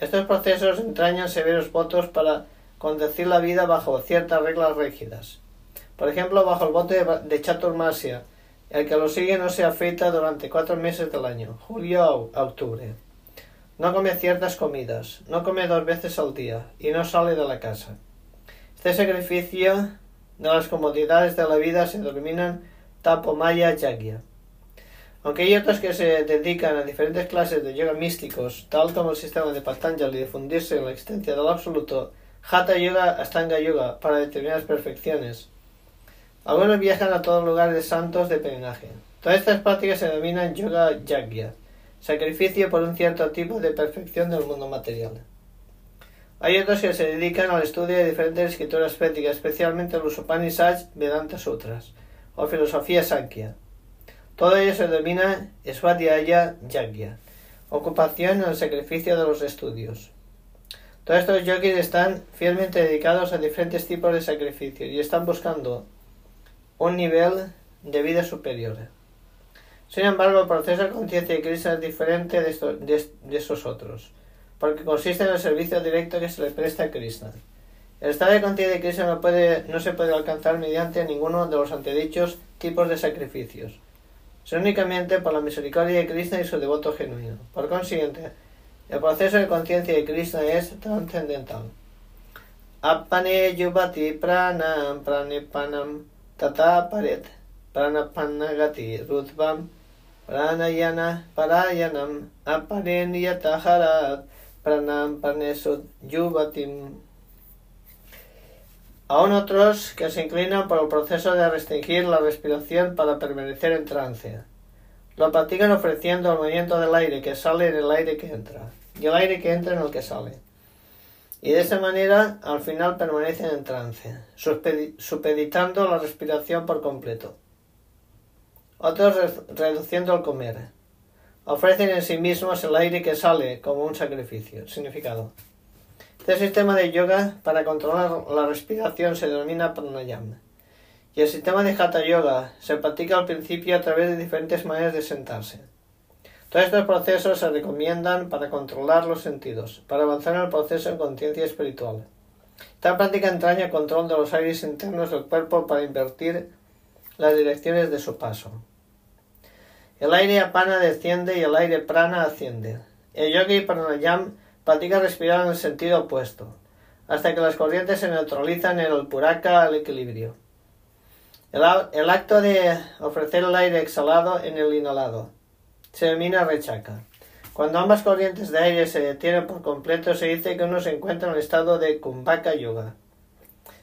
S1: Estos procesos entrañan severos votos para conducir la vida bajo ciertas reglas rígidas. Por ejemplo, bajo el voto de Chaturmasya, el que lo sigue no se afeita durante cuatro meses del año, julio a octubre. No come ciertas comidas, no come dos veces al día y no sale de la casa. Este sacrificio de las comodidades de la vida se denominan tapomaya yagya. Aunque hay otros que se dedican a diferentes clases de yoga místicos, tal como el sistema de Patanjali de fundirse en la existencia del absoluto, Hatha Yoga, Astanga Yoga, para determinadas perfecciones, algunos viajan a todos lugares santos de peregrinaje. Todas estas prácticas se denominan yoga yagya, sacrificio por un cierto tipo de perfección del mundo material. Hay otros que se dedican al estudio de diferentes escrituras védicas, especialmente los Upanishads, Vedanta Sutras o filosofía Sankhya. Todo ello se denomina Swadhyaya Yagya, ocupación en el sacrificio de los estudios. Todos estos yogis están fielmente dedicados a diferentes tipos de sacrificios y están buscando un nivel de vida superior. Sin embargo, el proceso de conciencia de Krishna es diferente de, esos otros, porque consiste en el servicio directo que se le presta a Krishna. El estado de conciencia de Krishna no, se puede alcanzar mediante ninguno de los antedichos tipos de sacrificios, sino únicamente por la misericordia de Krishna y su devoto genuino. Por consiguiente, el proceso de conciencia de Krishna es trascendental. Apane yubati pranam pranipanam tata paret pranapanagati rutvam pranayana parayanam aparen yataharat pranam panesut yubatim Aún otros que se inclinan por el proceso de restringir la respiración para permanecer en trance. Lo practican ofreciendo el movimiento del aire que sale en el aire que entra y el aire que entra en el que sale. Y de esa manera al final permanecen en trance, supeditando la respiración por completo. Otros reduciendo el comer. Ofrecen en sí mismos el aire que sale como un sacrificio. Significado. Este sistema de yoga para controlar la respiración se denomina pranayama. Y el sistema de hatha yoga se practica al principio a través de diferentes maneras de sentarse. Todos estos procesos se recomiendan para controlar los sentidos, para avanzar en el proceso de conciencia espiritual. Esta práctica entraña control de los aires internos del cuerpo para invertir las direcciones de su paso. El aire apana desciende y el aire prana asciende. El yogi pranayam practica respirar en el sentido opuesto, hasta que las corrientes se neutralizan en el puraka al equilibrio. El, acto de ofrecer el aire exhalado en el inhalado se denomina rechaca. Cuando ambas corrientes de aire se detienen por completo, se dice que uno se encuentra en el estado de Kumbhaka Yoga.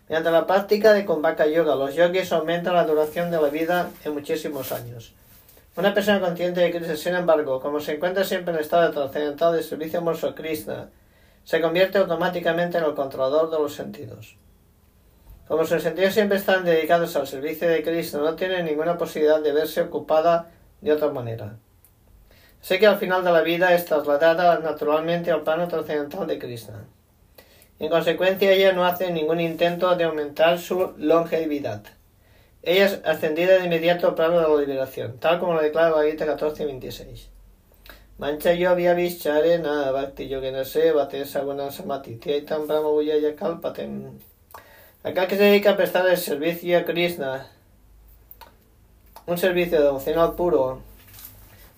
S1: Mediante la práctica de Kumbhaka Yoga, los yogis aumentan la duración de la vida en muchísimos años. Una persona consciente de Krishna, sin embargo, como se encuentra siempre en estado trascendental de servicio amoroso a Krishna, se convierte automáticamente en el controlador de los sentidos. Como sus sentidos siempre están dedicados al servicio de Krishna, no tiene ninguna posibilidad de verse ocupada de otra manera. Sé que al final de la vida es trasladada naturalmente al plano trascendental de Krishna. En consecuencia, ella no hace ningún intento de aumentar su longevidad. Ella es ascendida de inmediato al plano de la liberación, tal como lo declara la Gita 14.26. Mancha yo había visto arena, bhakti yogena bate saguna samati, tiaitam brahma ya kalpatem. Acá que se dedica a prestar el servicio a Krishna, un servicio devocional puro,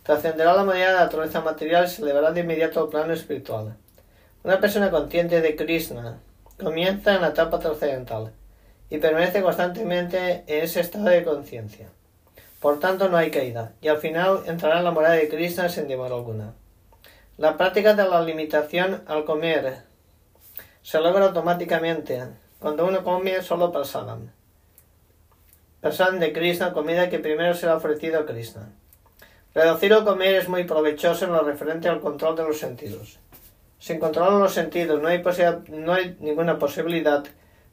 S1: trascenderá la manera de la naturaleza material y se elevará de inmediato al plano espiritual. Una persona consciente de Krishna comienza en la etapa trascendental y permanece constantemente en ese estado de conciencia. Por tanto, no hay caída, y al final entrará en la morada de Krishna sin demora alguna. La práctica de la limitación al comer se logra automáticamente cuando uno come solo prasadam. Prasadam de Krishna, comida que primero será ofrecido a Krishna. Reducir o comer es muy provechoso en lo referente al control de los sentidos. Sin controlar los sentidos no hay, no hay ninguna posibilidad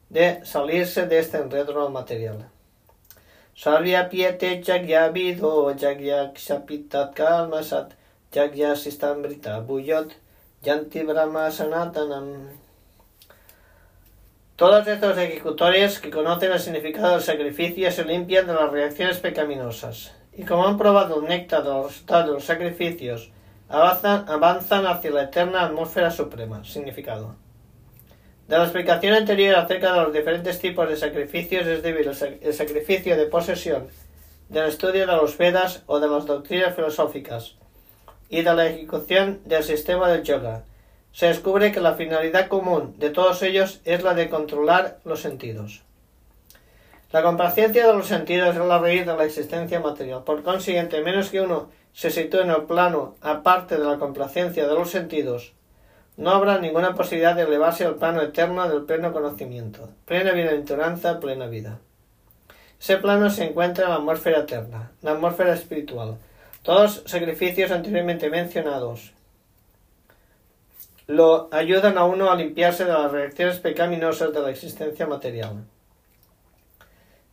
S1: de salirse de este enredo material. Sarya piete jagya vido jagya kshapitat kalmasat jagya sistambrita buyot yanti brahma sanatanam. Todos estos ejecutores que conocen el significado del sacrificio se limpian de las reacciones pecaminosas y como han probado el néctar de los de los sacrificios, avanzan, avanzan hacia la eterna atmósfera suprema. Significado. De la explicación anterior acerca de los diferentes tipos de sacrificios es debido el sacrificio de posesión, del estudio de los Vedas o de las doctrinas filosóficas y de la ejecución del sistema del yoga. Se descubre que la finalidad común de todos ellos es la de controlar los sentidos. La complacencia de los sentidos es la raíz de la existencia material. Por consiguiente, menos que uno se sitúe en el plano aparte de la complacencia de los sentidos, no habrá ninguna posibilidad de elevarse al plano eterno del pleno conocimiento, plena bienaventuranza, plena vida. Ese plano se encuentra en la atmósfera eterna, la atmósfera espiritual. Todos los sacrificios anteriormente mencionados lo ayudan a uno a limpiarse de las reacciones pecaminosas de la existencia material.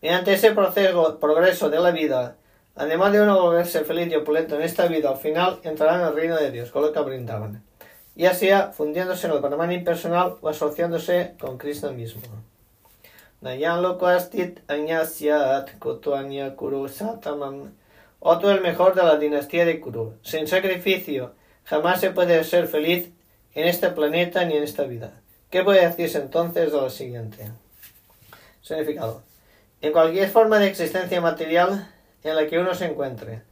S1: Mediante ese proceso, progreso de la vida, además de uno volverse feliz y opulento en esta vida, al final entrará en el reino de Dios, con lo que brindaban, ya sea fundiéndose en el Brahman impersonal o asociándose con Krishna mismo. Otro el mejor de la dinastía de Kuru. Sin sacrificio jamás se puede ser feliz en este planeta ni en esta vida. ¿Qué puede decirse entonces de lo siguiente? Significado. En cualquier forma de existencia material en la que uno se encuentre,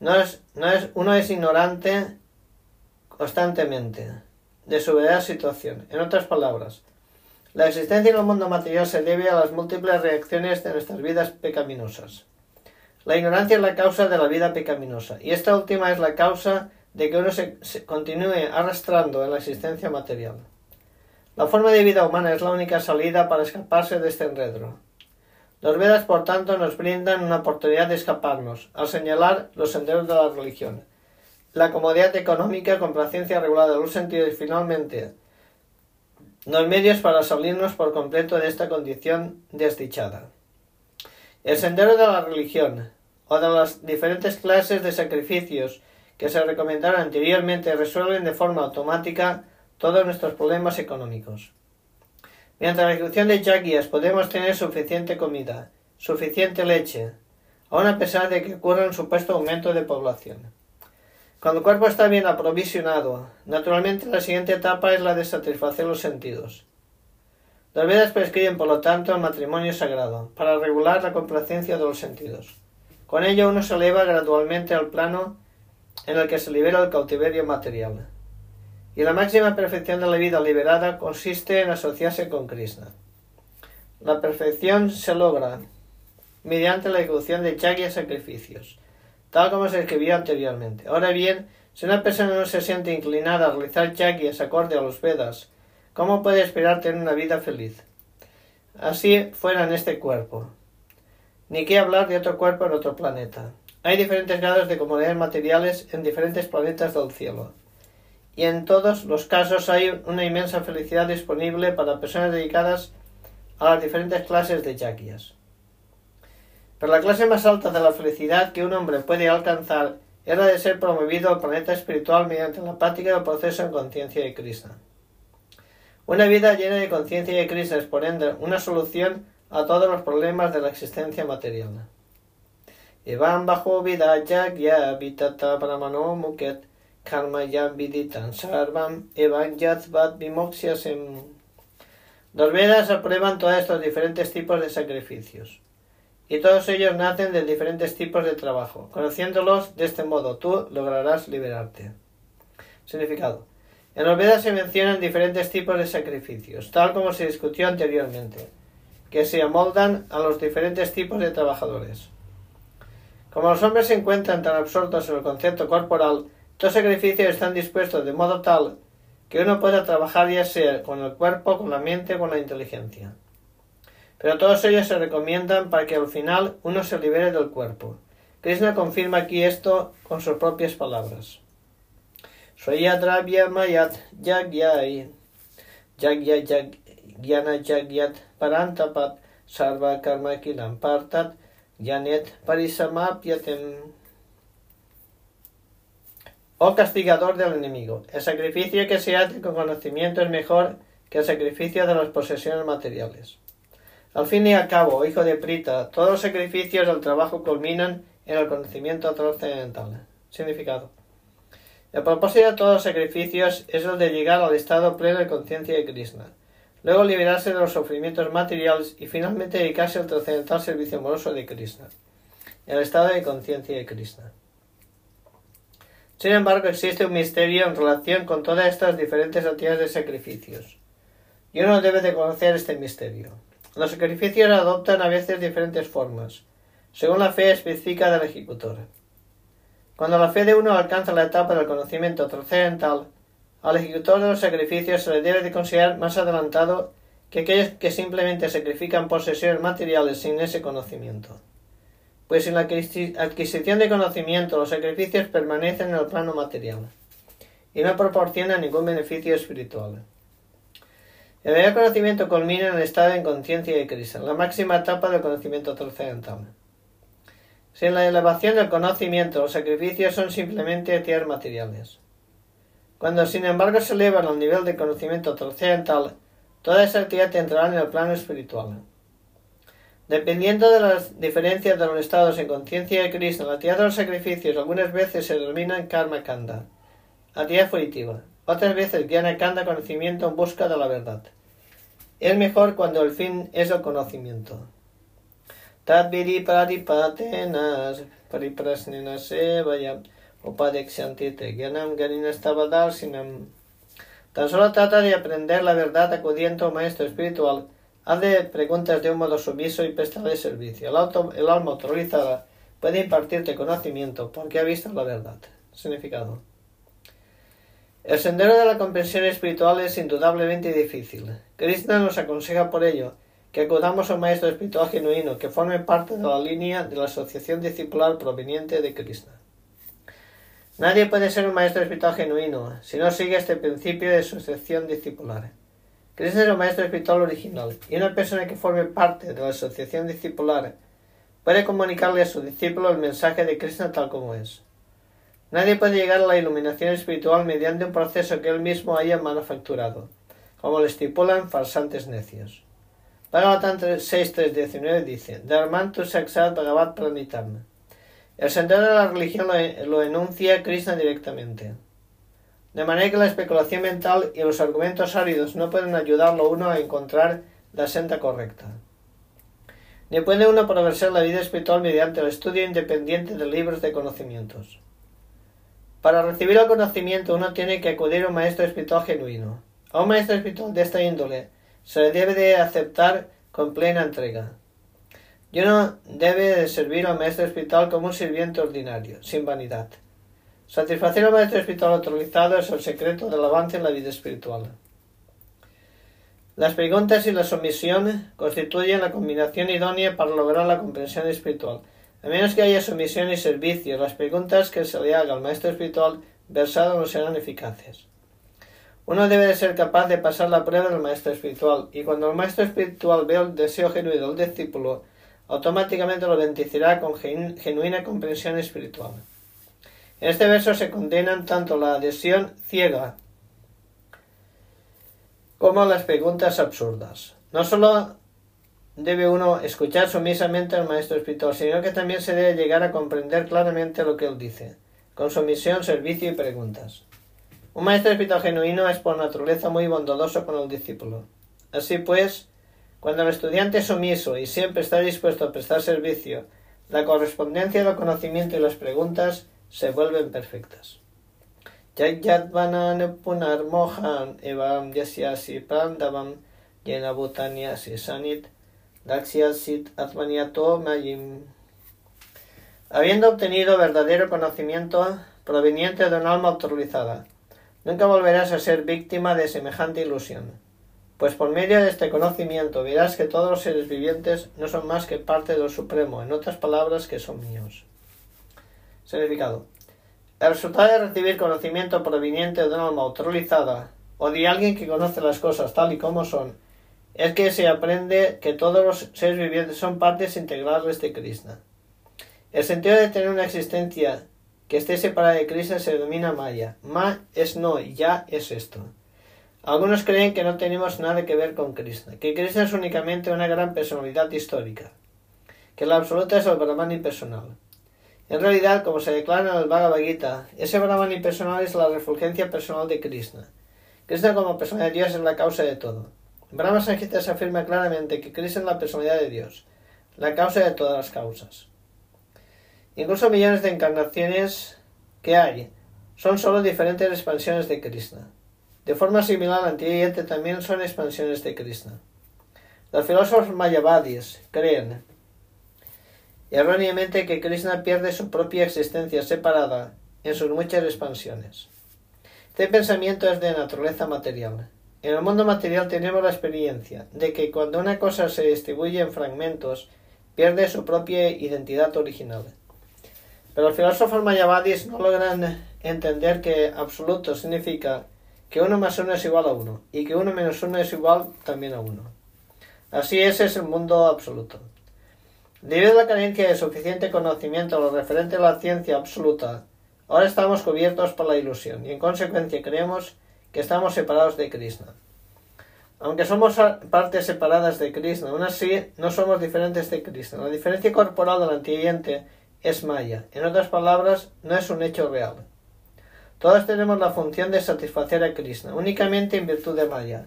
S1: no es, no es, uno es ignorante constantemente de su verdadera situación. En otras palabras, la existencia en el mundo material se debe a las múltiples reacciones de nuestras vidas pecaminosas. La ignorancia es la causa de la vida pecaminosa, y esta última es la causa de que uno se, continúe arrastrando en la existencia material. La forma de vida humana es la única salida para escaparse de este enredo. Los Vedas, por tanto, nos brindan una oportunidad de escaparnos, al señalar los senderos de la religión, la comodidad económica, complacencia regulada de los sentidos y, finalmente, los medios para salirnos por completo de esta condición desdichada. El sendero de la religión, o de las diferentes clases de sacrificios que se recomendaron anteriormente, resuelven de forma automática todos nuestros problemas económicos. Mediante la ejecución de yaguías podemos tener suficiente comida, suficiente leche, aun a pesar de que ocurra un supuesto aumento de población. Cuando el cuerpo está bien aprovisionado, naturalmente la siguiente etapa es la de satisfacer los sentidos. Las Vedas prescriben, por lo tanto, el matrimonio sagrado, para regular la complacencia de los sentidos. Con ello uno se eleva gradualmente al plano en el que se libera el cautiverio material. Y la máxima perfección de la vida liberada consiste en asociarse con Krishna. La perfección se logra mediante la ejecución de y sacrificios, tal como se escribió anteriormente. Ahora bien, si una persona no se siente inclinada a realizar yagyas acorde a los Vedas, ¿cómo puede esperar tener una vida feliz? Así fuera en este cuerpo. Ni qué hablar de otro cuerpo en otro planeta. Hay diferentes grados de comodidades materiales en diferentes planetas del cielo y en todos los casos hay una inmensa felicidad disponible para personas dedicadas a las diferentes clases de yaquias. Pero la clase más alta de la felicidad que un hombre puede alcanzar es la de ser promovido al planeta espiritual mediante la práctica del proceso en conciencia de Krishna. Una vida llena de conciencia de Krishna es por ende una solución a todos los problemas de la existencia material. Evan bajo vida yagya vitata brahmano muket karma viditan sarvam evan Los Vedas aprueban todos estos diferentes tipos de sacrificios. Y todos ellos nacen de diferentes tipos de trabajo. Conociéndolos de este modo, tú lograrás liberarte. Significado. En los Vedas se mencionan diferentes tipos de sacrificios, tal como se discutió anteriormente, que se amoldan a los diferentes tipos de trabajadores. Como los hombres se encuentran tan absortos en el concepto corporal estos sacrificios están dispuestos de modo tal que uno pueda trabajar ya sea con el cuerpo, con la mente, con la inteligencia. Pero todos ellos se recomiendan para que al final uno se libere del cuerpo. Krishna confirma aquí esto con sus propias palabras. mayat jagyai jagyat parantapat sarva karma kilam partat yanet parisamapyatem Oh castigador del enemigo, el sacrificio que se hace con conocimiento es mejor que el sacrificio de las posesiones materiales. Al fin y al cabo, hijo de Prita, todos los sacrificios del trabajo culminan en el conocimiento trascendental. Significado. El propósito de todos los sacrificios es el de llegar al estado pleno de conciencia de Krishna, luego liberarse de los sufrimientos materiales y finalmente dedicarse al trascendental servicio amoroso de Krishna, el estado de conciencia de Krishna. Sin embargo, existe un misterio en relación con todas estas diferentes actividades de sacrificios. Y uno debe de conocer este misterio. Los sacrificios adoptan a veces diferentes formas, según la fe específica del ejecutor. Cuando la fe de uno alcanza la etapa del conocimiento trascendental, al ejecutor de los sacrificios se le debe de considerar más adelantado que aquellos que simplemente sacrifican posesiones materiales sin ese conocimiento pues en la adquisición de conocimiento los sacrificios permanecen en el plano material. y no proporciona ningún beneficio espiritual. El verdadero conocimiento culmina en el estado de conciencia de Krishna, la máxima etapa del conocimiento trascendental. Sin la elevación del conocimiento, los sacrificios son simplemente tierras materiales. Cuando, sin embargo, se elevan al nivel de conocimiento trascendental, toda esa actividad entrará en el plano espiritual. Dependiendo de las diferencias de los estados en conciencia de Krishna, la actividad de los sacrificios algunas veces se denomina karma kanda, actividad fugitiva. Otras veces Gyana Kanda conocimiento en busca de la verdad. Es mejor cuando el fin es el conocimiento. Tadviri paripatenas pariprasnena sevaya upadekshantite gyanam garinastabadalsinam. Tan solo trata de aprender la verdad acudiendo a un maestro espiritual. Hazle preguntas de un modo sumiso y prestarle servicio. El, auto, el alma autorizada puede impartirte conocimiento porque ha visto la verdad. Significado. El sendero de la comprensión espiritual es indudablemente difícil. Krishna nos aconseja por ello que acudamos a un maestro espiritual genuino que forme parte de la línea de la asociación discipular proveniente de Krishna. Nadie puede ser un maestro espiritual genuino si no sigue este principio de asociación discipular. Krishna es un maestro espiritual original y una persona que forme parte de la asociación discipular puede comunicarle a su discípulo el mensaje de Krishna tal como es. Nadie puede llegar a la iluminación espiritual mediante un proceso que él mismo haya manufacturado, como lo estipulan farsantes necios. Bhagavatam 6.3.19 dice, Dharmantu Saksat Bhagavat Pranitam. El sendero de la religión lo, lo enuncia Krishna directamente. De manera que la especulación mental y los argumentos áridos no pueden ayudarlo uno a encontrar la senda correcta. Ni puede uno progresar la vida espiritual mediante el estudio independiente de libros de conocimientos. Para recibir el conocimiento uno tiene que acudir a un maestro espiritual genuino. A un maestro espiritual de esta índole se le debe de aceptar con plena entrega. No debe de servir al maestro espiritual como un sirviente ordinario, sin vanidad. Satisfacer al maestro espiritual autorizado es el secreto del avance en la vida espiritual. Las preguntas y la sumisión constituyen la combinación idónea para lograr la comprensión espiritual. A menos que haya sumisión y servicio, las preguntas que se le haga al maestro espiritual versado no serán eficaces. Uno debe de ser capaz de pasar la prueba del maestro espiritual, y cuando el maestro espiritual ve el deseo genuino del discípulo, automáticamente lo bendecirá con genuina comprensión espiritual. En este verso se condenan tanto la adhesión ciega como las preguntas absurdas. No solo debe uno escuchar sumisamente al maestro espiritual, sino que también se debe llegar a comprender claramente lo que él dice, con sumisión, servicio y preguntas. Un maestro espiritual genuino es por naturaleza muy bondadoso con el discípulo. Así pues, cuando el estudiante es sumiso y siempre está dispuesto a prestar servicio, la correspondencia del conocimiento y las preguntas se vuelven perfectas. punar mohan evam prandavam sanit Habiendo obtenido verdadero conocimiento proveniente de un alma autorizada, nunca volverás a ser víctima de semejante ilusión, pues por medio de este conocimiento verás que todos los seres vivientes no son más que parte del Supremo, en otras palabras que son míos. Significado. El resultado de recibir conocimiento proveniente de un alma autorizada o de alguien que conoce las cosas tal y como son es que se aprende que todos los seres vivientes son partes integrales de Krishna. El sentido de tener una existencia que esté separada de Krishna se denomina Maya. Ma es no, ya es esto. Algunos creen que no tenemos nada que ver con Krishna, que Krishna es únicamente una gran personalidad histórica, que la absoluta es el Brahman impersonal. En realidad, como se declara en el Bhagavad Gita, ese Brahman impersonal es la refulgencia personal de Krishna. Krishna como personalidad de Dios es la causa de todo. Brahma Samhita se afirma claramente que Krishna es la personalidad de Dios, la causa de todas las causas. Incluso millones de encarnaciones que hay son solo diferentes expansiones de Krishna. De forma similar, Antiguamente también son expansiones de Krishna. Los filósofos mayavadis creen erróneamente que Krishna pierde su propia existencia separada en sus muchas expansiones. Este pensamiento es de naturaleza material. En el mundo material tenemos la experiencia de que cuando una cosa se distribuye en fragmentos, pierde su propia identidad original. Pero los filósofos mayavadis no logran entender que absoluto significa que uno más uno es igual a uno y que uno menos uno es igual también a uno. Así ese es el mundo absoluto. Debido a la carencia de suficiente conocimiento lo referente a la ciencia absoluta, ahora estamos cubiertos por la ilusión y en consecuencia creemos que estamos separados de Krishna. Aunque somos partes separadas de Krishna, aún así no somos diferentes de Krishna. La diferencia corporal del antiguiente es maya. En otras palabras, no es un hecho real. Todos tenemos la función de satisfacer a Krishna, únicamente en virtud de Maya.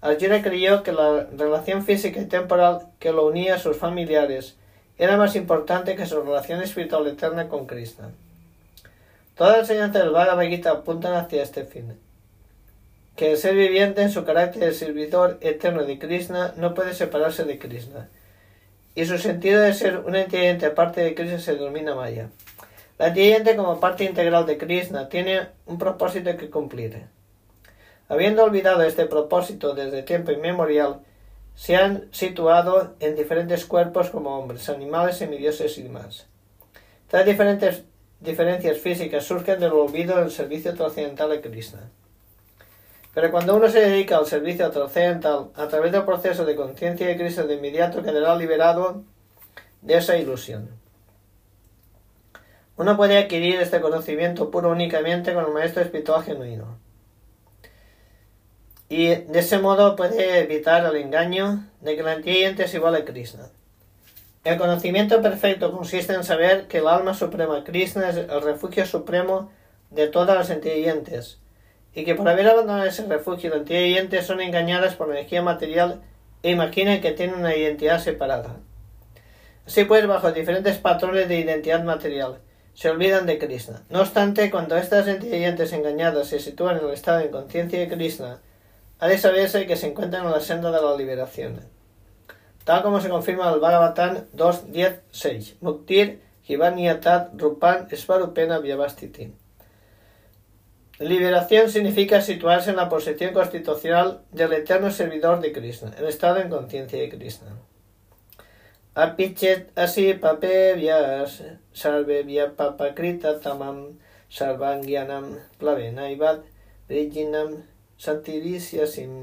S1: Arjuna creyó que la relación física y temporal que lo unía a sus familiares era más importante que su relación espiritual eterna con Krishna. Toda la enseñanza del Bhagavad Gita apuntan hacia este fin. Que el ser viviente en su carácter de servidor eterno de Krishna no puede separarse de Krishna. Y su sentido de ser una entidad aparte de Krishna se denomina Maya. La entidad como parte integral de Krishna tiene un propósito que cumplir. Habiendo olvidado este propósito desde tiempo inmemorial, se han situado en diferentes cuerpos como hombres, animales, semidioses y demás. Estas diferentes diferencias físicas surgen del olvido del servicio trascendental de Krishna. Pero cuando uno se dedica al servicio trascendental a través del proceso de conciencia de Krishna, de inmediato quedará liberado de esa ilusión. Uno puede adquirir este conocimiento puro únicamente con el maestro espiritual genuino. Y de ese modo puede evitar el engaño de que la entidad es igual a Krishna. El conocimiento perfecto consiste en saber que el alma suprema Krishna es el refugio supremo de todas las entidades y que por haber abandonado ese refugio las entidades son engañadas por la energía material e imaginan que tienen una identidad separada. Así pues, bajo diferentes patrones de identidad material, se olvidan de Krishna. No obstante, cuando estas entidades engañadas se sitúan en el estado de conciencia de Krishna, ha de saberse que se encuentran en la senda de la liberación. Tal como se confirma en el Bhagavatam 2.10.6. Muktir Jivanyatat Rupan Svarupena Vyavastiti. Liberación significa situarse en la posición constitucional del eterno servidor de Krishna, el estado en conciencia de Krishna. Apichet así papevyas sarvevya papakrita tamam sarvangyanam plavenaivat rijinam santirisiasim.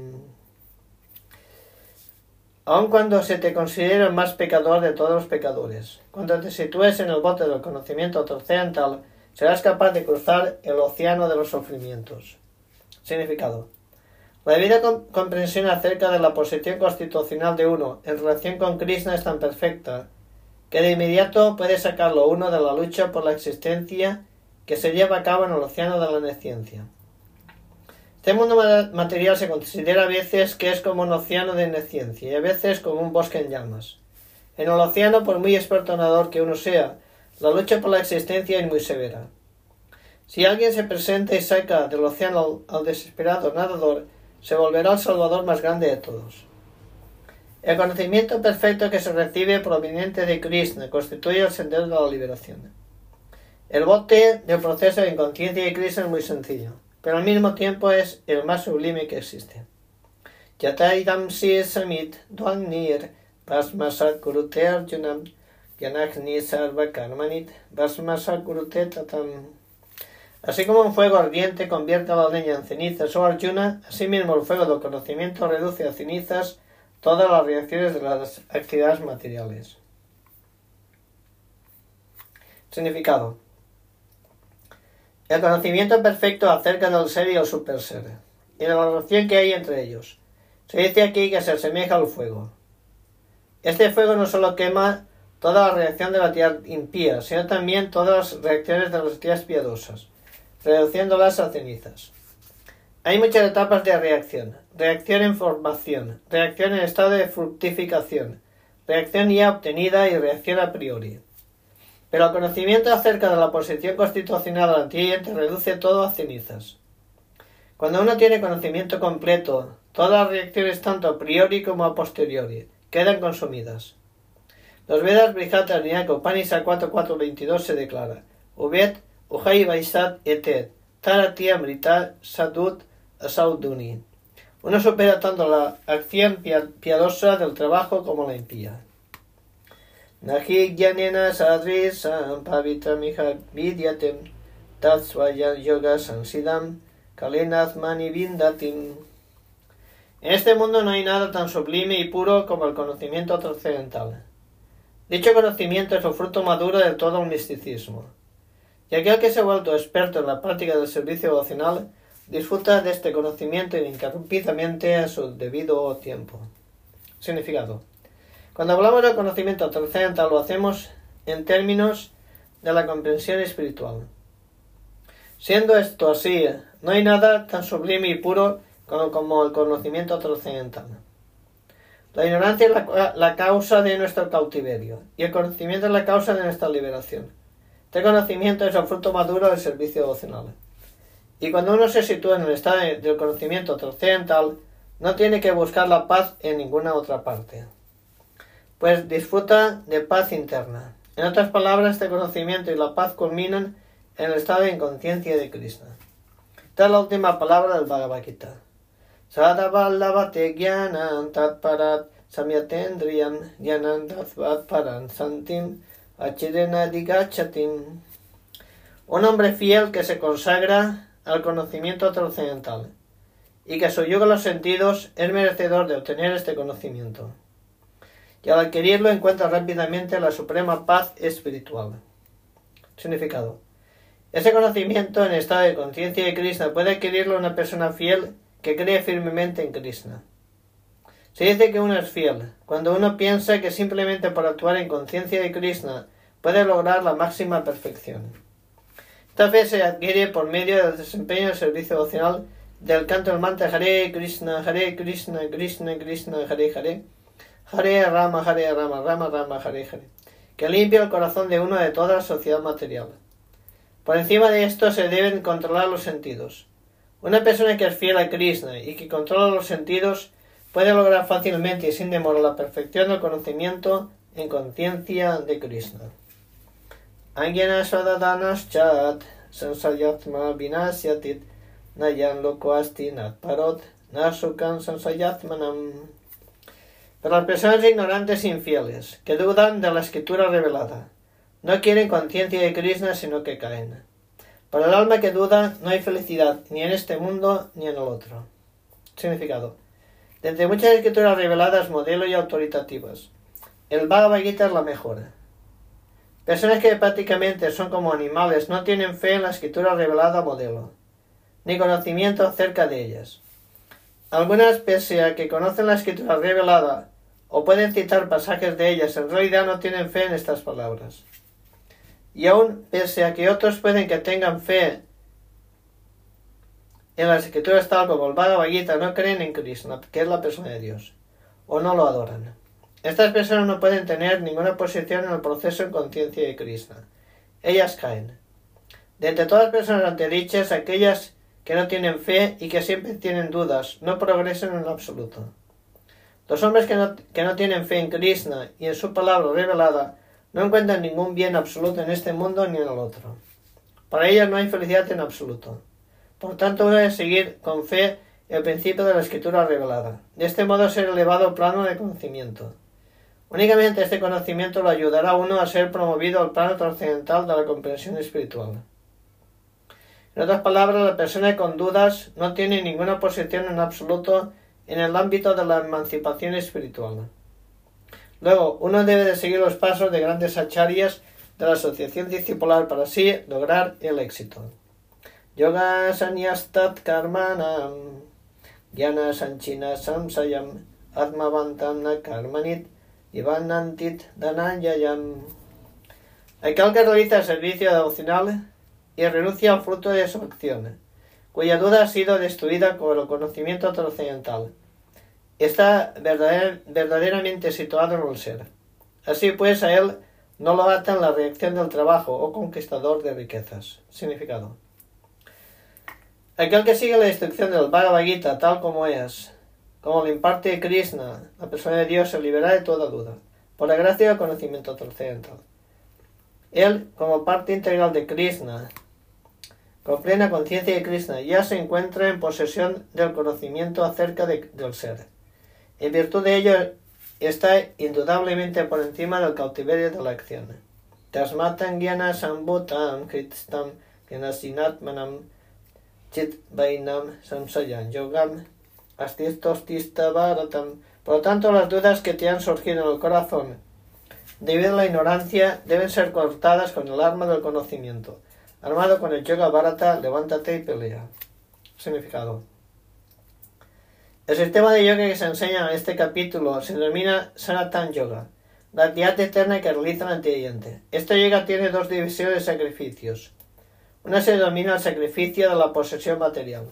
S1: Aun cuando se te considera el más pecador de todos los pecadores, cuando te sitúes en el bote del conocimiento trascendental, serás capaz de cruzar el océano de los sufrimientos. Significado. La debida comprensión acerca de la posición constitucional de uno en relación con Krishna es tan perfecta que de inmediato puede sacarlo uno de la lucha por la existencia que se lleva a cabo en el océano de la neciencia. Este mundo material se considera a veces que es como un océano de neciencia y a veces como un bosque en llamas. En el océano, por muy experto nadador que uno sea, la lucha por la existencia es muy severa. Si alguien se presenta y saca del océano al desesperado nadador, se volverá el Salvador más grande de todos. El conocimiento perfecto que se recibe proveniente de Krishna constituye el sendero de la liberación. El bote del proceso de inconsciencia de Krishna es muy sencillo, pero al mismo tiempo es el más sublime que existe. Si samit kurute arjunam yanagni sarva karmanit kurute tatam Así como un fuego ardiente convierte a la leña en cenizas o Arjuna, asimismo el fuego del conocimiento reduce a cenizas todas las reacciones de las actividades materiales. Significado. El conocimiento perfecto acerca del ser y el superser, y la relación que hay entre ellos. Se dice aquí que se asemeja al fuego. Este fuego no solo quema toda la reacción de la tierra impía, sino también todas las reacciones de las tierras piadosas reduciéndolas a cenizas. Hay muchas etapas de reacción. Reacción en formación, reacción en estado de fructificación, reacción ya obtenida y reacción a priori. Pero el conocimiento acerca de la posición constitucional del antiente reduce todo a cenizas. Cuando uno tiene conocimiento completo, todas las reacciones tanto a priori como a posteriori quedan consumidas. Los Vedas Brihata Upanishad 4.4.22 se declara Ujai Vaisat Etet, Tarati Amrita Sadut Asauduni. Uno supera tanto la acción piadosa del trabajo como la impía. Nahi Gyanena Sadri Sampavitra Miha Vidyatem tatsvaya yoga sansidam mani vindatim. En este mundo no hay nada tan sublime y puro como el conocimiento trascendental. Dicho conocimiento es el fruto maduro de todo el misticismo. Y aquel que se ha vuelto experto en la práctica del servicio devocional disfruta de este conocimiento ininterrumpidamente a su debido tiempo. Significado. Cuando hablamos del conocimiento trascendental lo hacemos en términos de la comprensión espiritual. Siendo esto así, no hay nada tan sublime y puro como, el conocimiento trascendental. La ignorancia es la, causa de nuestro cautiverio y el conocimiento es la causa de nuestra liberación. Este conocimiento es el fruto maduro del servicio devocional. Y cuando uno se sitúa en el estado del conocimiento trascendental, no tiene que buscar la paz en ninguna otra parte, pues disfruta de paz interna. En otras palabras, este conocimiento y la paz culminan en el estado de inconsciencia de Krishna. Esta es la última palabra del Bhagavad Gita. tatparat samyatendriyam paran santim Un hombre fiel que se consagra al conocimiento trascendental y que suyuga los sentidos es merecedor de obtener este conocimiento. Y al adquirirlo encuentra rápidamente la suprema paz espiritual. Significado. Ese conocimiento en estado de conciencia de Krishna puede adquirirlo una persona fiel que cree firmemente en Krishna. Se dice que uno es fiel cuando uno piensa que simplemente por actuar en conciencia de Krishna puede lograr la máxima perfección. Esta fe se adquiere por medio del desempeño del servicio devocional del canto del mantra Hare Krishna, Hare Krishna, Krishna Krishna, Hare Hare, Hare Rama, Hare Rama, Rama Rama, Hare Hare, que limpia el corazón de uno de toda la sociedad material. Por encima de esto se deben controlar los sentidos. Una persona que es fiel a Krishna y que controla los sentidos puede lograr fácilmente y sin demora la perfección del conocimiento en conciencia de Krishna. Angyana chat sansayatma vinasyatit nayan parot nasukan las personas ignorantes e infieles, que dudan de la escritura revelada, no quieren conciencia de Krishna, sino que caen. Para el alma que duda, no hay felicidad ni en este mundo ni en el otro. Significado. Desde muchas escrituras reveladas, modelo y autoritativas, el Bhagavad Gita es la mejor. Personas que prácticamente son como animales no tienen fe en la escritura revelada modelo, ni conocimiento acerca de ellas. Algunas, pese a que conocen la escritura revelada o pueden citar pasajes de ellas, en realidad no tienen fe en estas palabras. Y aún pese a que otros pueden que tengan fe en las escrituras tal como el Bhagavad Gita, no creen en Krishna, que es la persona de Dios, o no lo adoran. Estas personas no pueden tener ninguna posición en el proceso en conciencia de Krishna. Ellas caen. De entre todas las personas antedichas, aquellas que no tienen fe y que siempre tienen dudas, no progresan en absoluto. Los hombres que no, que no tienen fe en Krishna y en su palabra revelada no encuentran ningún bien absoluto en este mundo ni en el otro. Para ellas no hay felicidad en absoluto. Por tanto, debe seguir con fe el principio de la escritura revelada. De este modo ser elevado plano de conocimiento. Únicamente este conocimiento lo ayudará a uno a ser promovido al plano trascendental de la comprensión espiritual. En otras palabras, la persona con dudas no tiene ninguna posición en absoluto en el ámbito de la emancipación espiritual. Luego, uno debe de seguir los pasos de grandes acharyas de la asociación discipular para así lograr el éxito. Yoga sanyastat karmanam, jnana sanchina samsayam, atmavantam na karmanit, ivanantit danayayam. Aquel que realiza el servicio devocional y renuncia al fruto de su acción, cuya duda ha sido destruida con el conocimiento trascendental está verdaderamente situado en el ser. Así pues, a él no lo atan la reacción del trabajo o conquistador de riquezas. Significado. Aquel que sigue la instrucción del Bhagavad Gita tal como es, como lo imparte Krishna, la persona de Dios se libera de toda duda, por la gracia del conocimiento trascendental. Él, como parte integral de Krishna, con plena conciencia de Krishna, ya se encuentra en posesión del conocimiento acerca del ser. En virtud de ello, está indudablemente por encima del cautiverio de la acción. Tasmatan gyana sambutam kritstam Kenasinatmanam Chit Vainam Samsayan Yogam. Por lo tanto, las dudas que te han surgido en el corazón debido a la ignorancia deben ser cortadas con el arma del conocimiento. Armado con el yoga Bharata, levántate y pelea. Significado. El sistema de yoga que se enseña en este capítulo se denomina Sanatan Yoga, la actividad eterna que realiza el antediente. Este yoga tiene dos divisiones de sacrificios. Una se denomina el sacrificio de la posesión material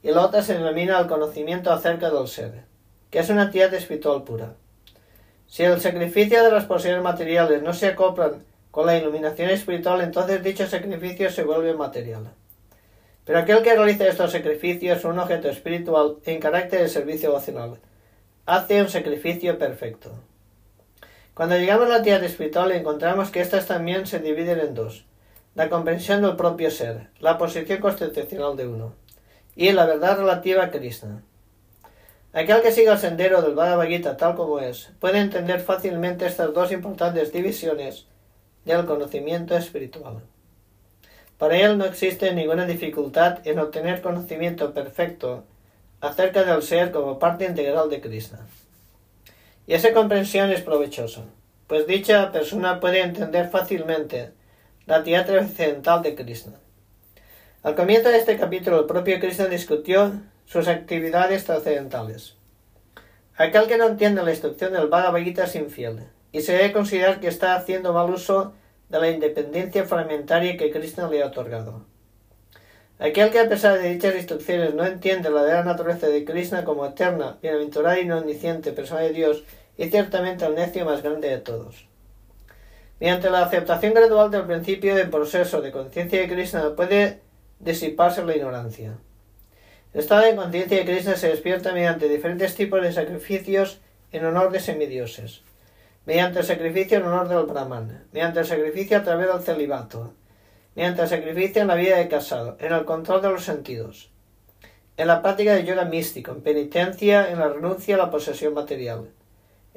S1: y la otra se denomina el conocimiento acerca del ser, que es una actividad espiritual pura. Si el sacrificio de las posesiones materiales no se acoplan con la iluminación espiritual, entonces dicho sacrificio se vuelve material. Pero aquel que realiza estos sacrificios, un objeto espiritual en carácter de servicio vocacional, hace un sacrificio perfecto. Cuando llegamos a la actividad espiritual encontramos que éstas también se dividen en dos la comprensión del propio ser, la posición constitucional de uno, y la verdad relativa a Krishna. Aquel que siga el sendero del Bhagavad Gita tal como es, puede entender fácilmente estas dos importantes divisiones del conocimiento espiritual. Para él no existe ninguna dificultad en obtener conocimiento perfecto acerca del ser como parte integral de Krishna. Y esa comprensión es provechosa, pues dicha persona puede entender fácilmente la teatro trascendental de Krishna. Al comienzo de este capítulo, el propio Krishna discutió sus actividades trascendentales. Aquel que no entiende la instrucción del Bhagavad Gita es infiel, y se debe considerar que está haciendo mal uso de la independencia fragmentaria que Krishna le ha otorgado. Aquel que a pesar de dichas instrucciones no entiende la verdadera naturaleza de Krishna como eterna, bienaventurada y no persona de Dios, es ciertamente el necio más grande de todos. Mediante la aceptación gradual del principio de proceso de conciencia de Krishna puede disiparse la ignorancia. El estado de conciencia de Krishna se despierta mediante diferentes tipos de sacrificios en honor de semidioses, mediante el sacrificio en honor del Brahman, mediante el sacrificio a través del celibato, mediante el sacrificio en la vida de casado, en el control de los sentidos, en la práctica de yoga místico, en penitencia, en la renuncia a la posesión material,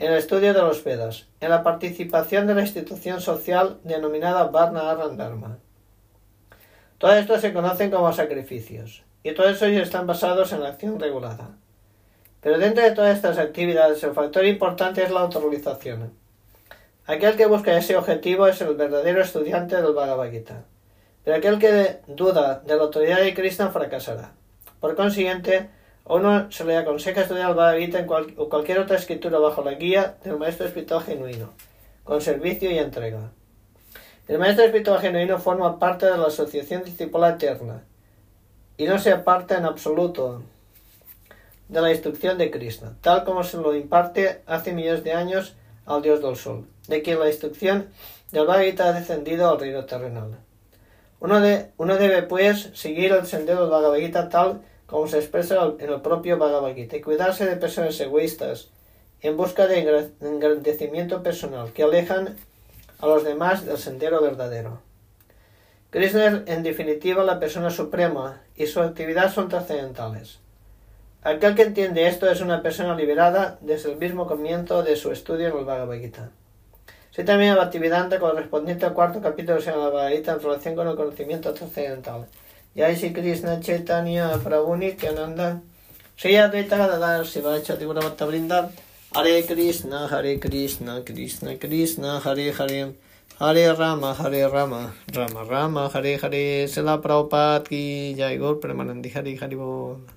S1: en el estudio de los Vedas, en la participación de la institución social denominada Varna Arandharma. Todo esto se conocen como sacrificios, y todos ellos están basados en la acción regulada. Pero dentro de todas estas actividades, el factor importante es la autorización. Aquel que busca ese objetivo es el verdadero estudiante del Bhagavad Gita. Pero aquel que duda de la autoridad de Krishna fracasará. Por consiguiente, a uno se le aconseja estudiar el Bhagavad Gita o cualquier otra escritura bajo la guía del maestro espiritual genuino, con servicio y entrega. El maestro espiritual genuino forma parte de la asociación discipular eterna y no se aparta en absoluto de la instrucción de Krishna, tal como se lo imparte hace millones de años al dios del sol, de quien la instrucción del Bhagavad ha descendido al reino terrenal. Uno, uno debe, pues, seguir el sendero del Bhagavad Gita tal como se expresa en el propio Bhagavad Gita, y cuidarse de personas egoístas en busca de engrandecimiento personal que alejan a los demás del sendero verdadero. Krishna es en definitiva la persona suprema y su actividad son trascendentales. Aquel que entiende esto es una persona liberada desde el mismo comienzo de su estudio en el Bhagavad Gita. Se termina actividad correspondiente al cuarto capítulo de la Bhagavad Gita en relación con el conocimiento trascendental. Jai Shri Krishna Chaitanya Prabhu Nityananda Shri Advaita Gadadhar Shivacha Tiguravatta Vrindar Hare Krishna Hare Krishna Krishna Krishna Hare Hare. Hare Rama Hare Rama Rama Rama Hare Hare. Sela Prabhupada Ki Jai Gaur Hare Hare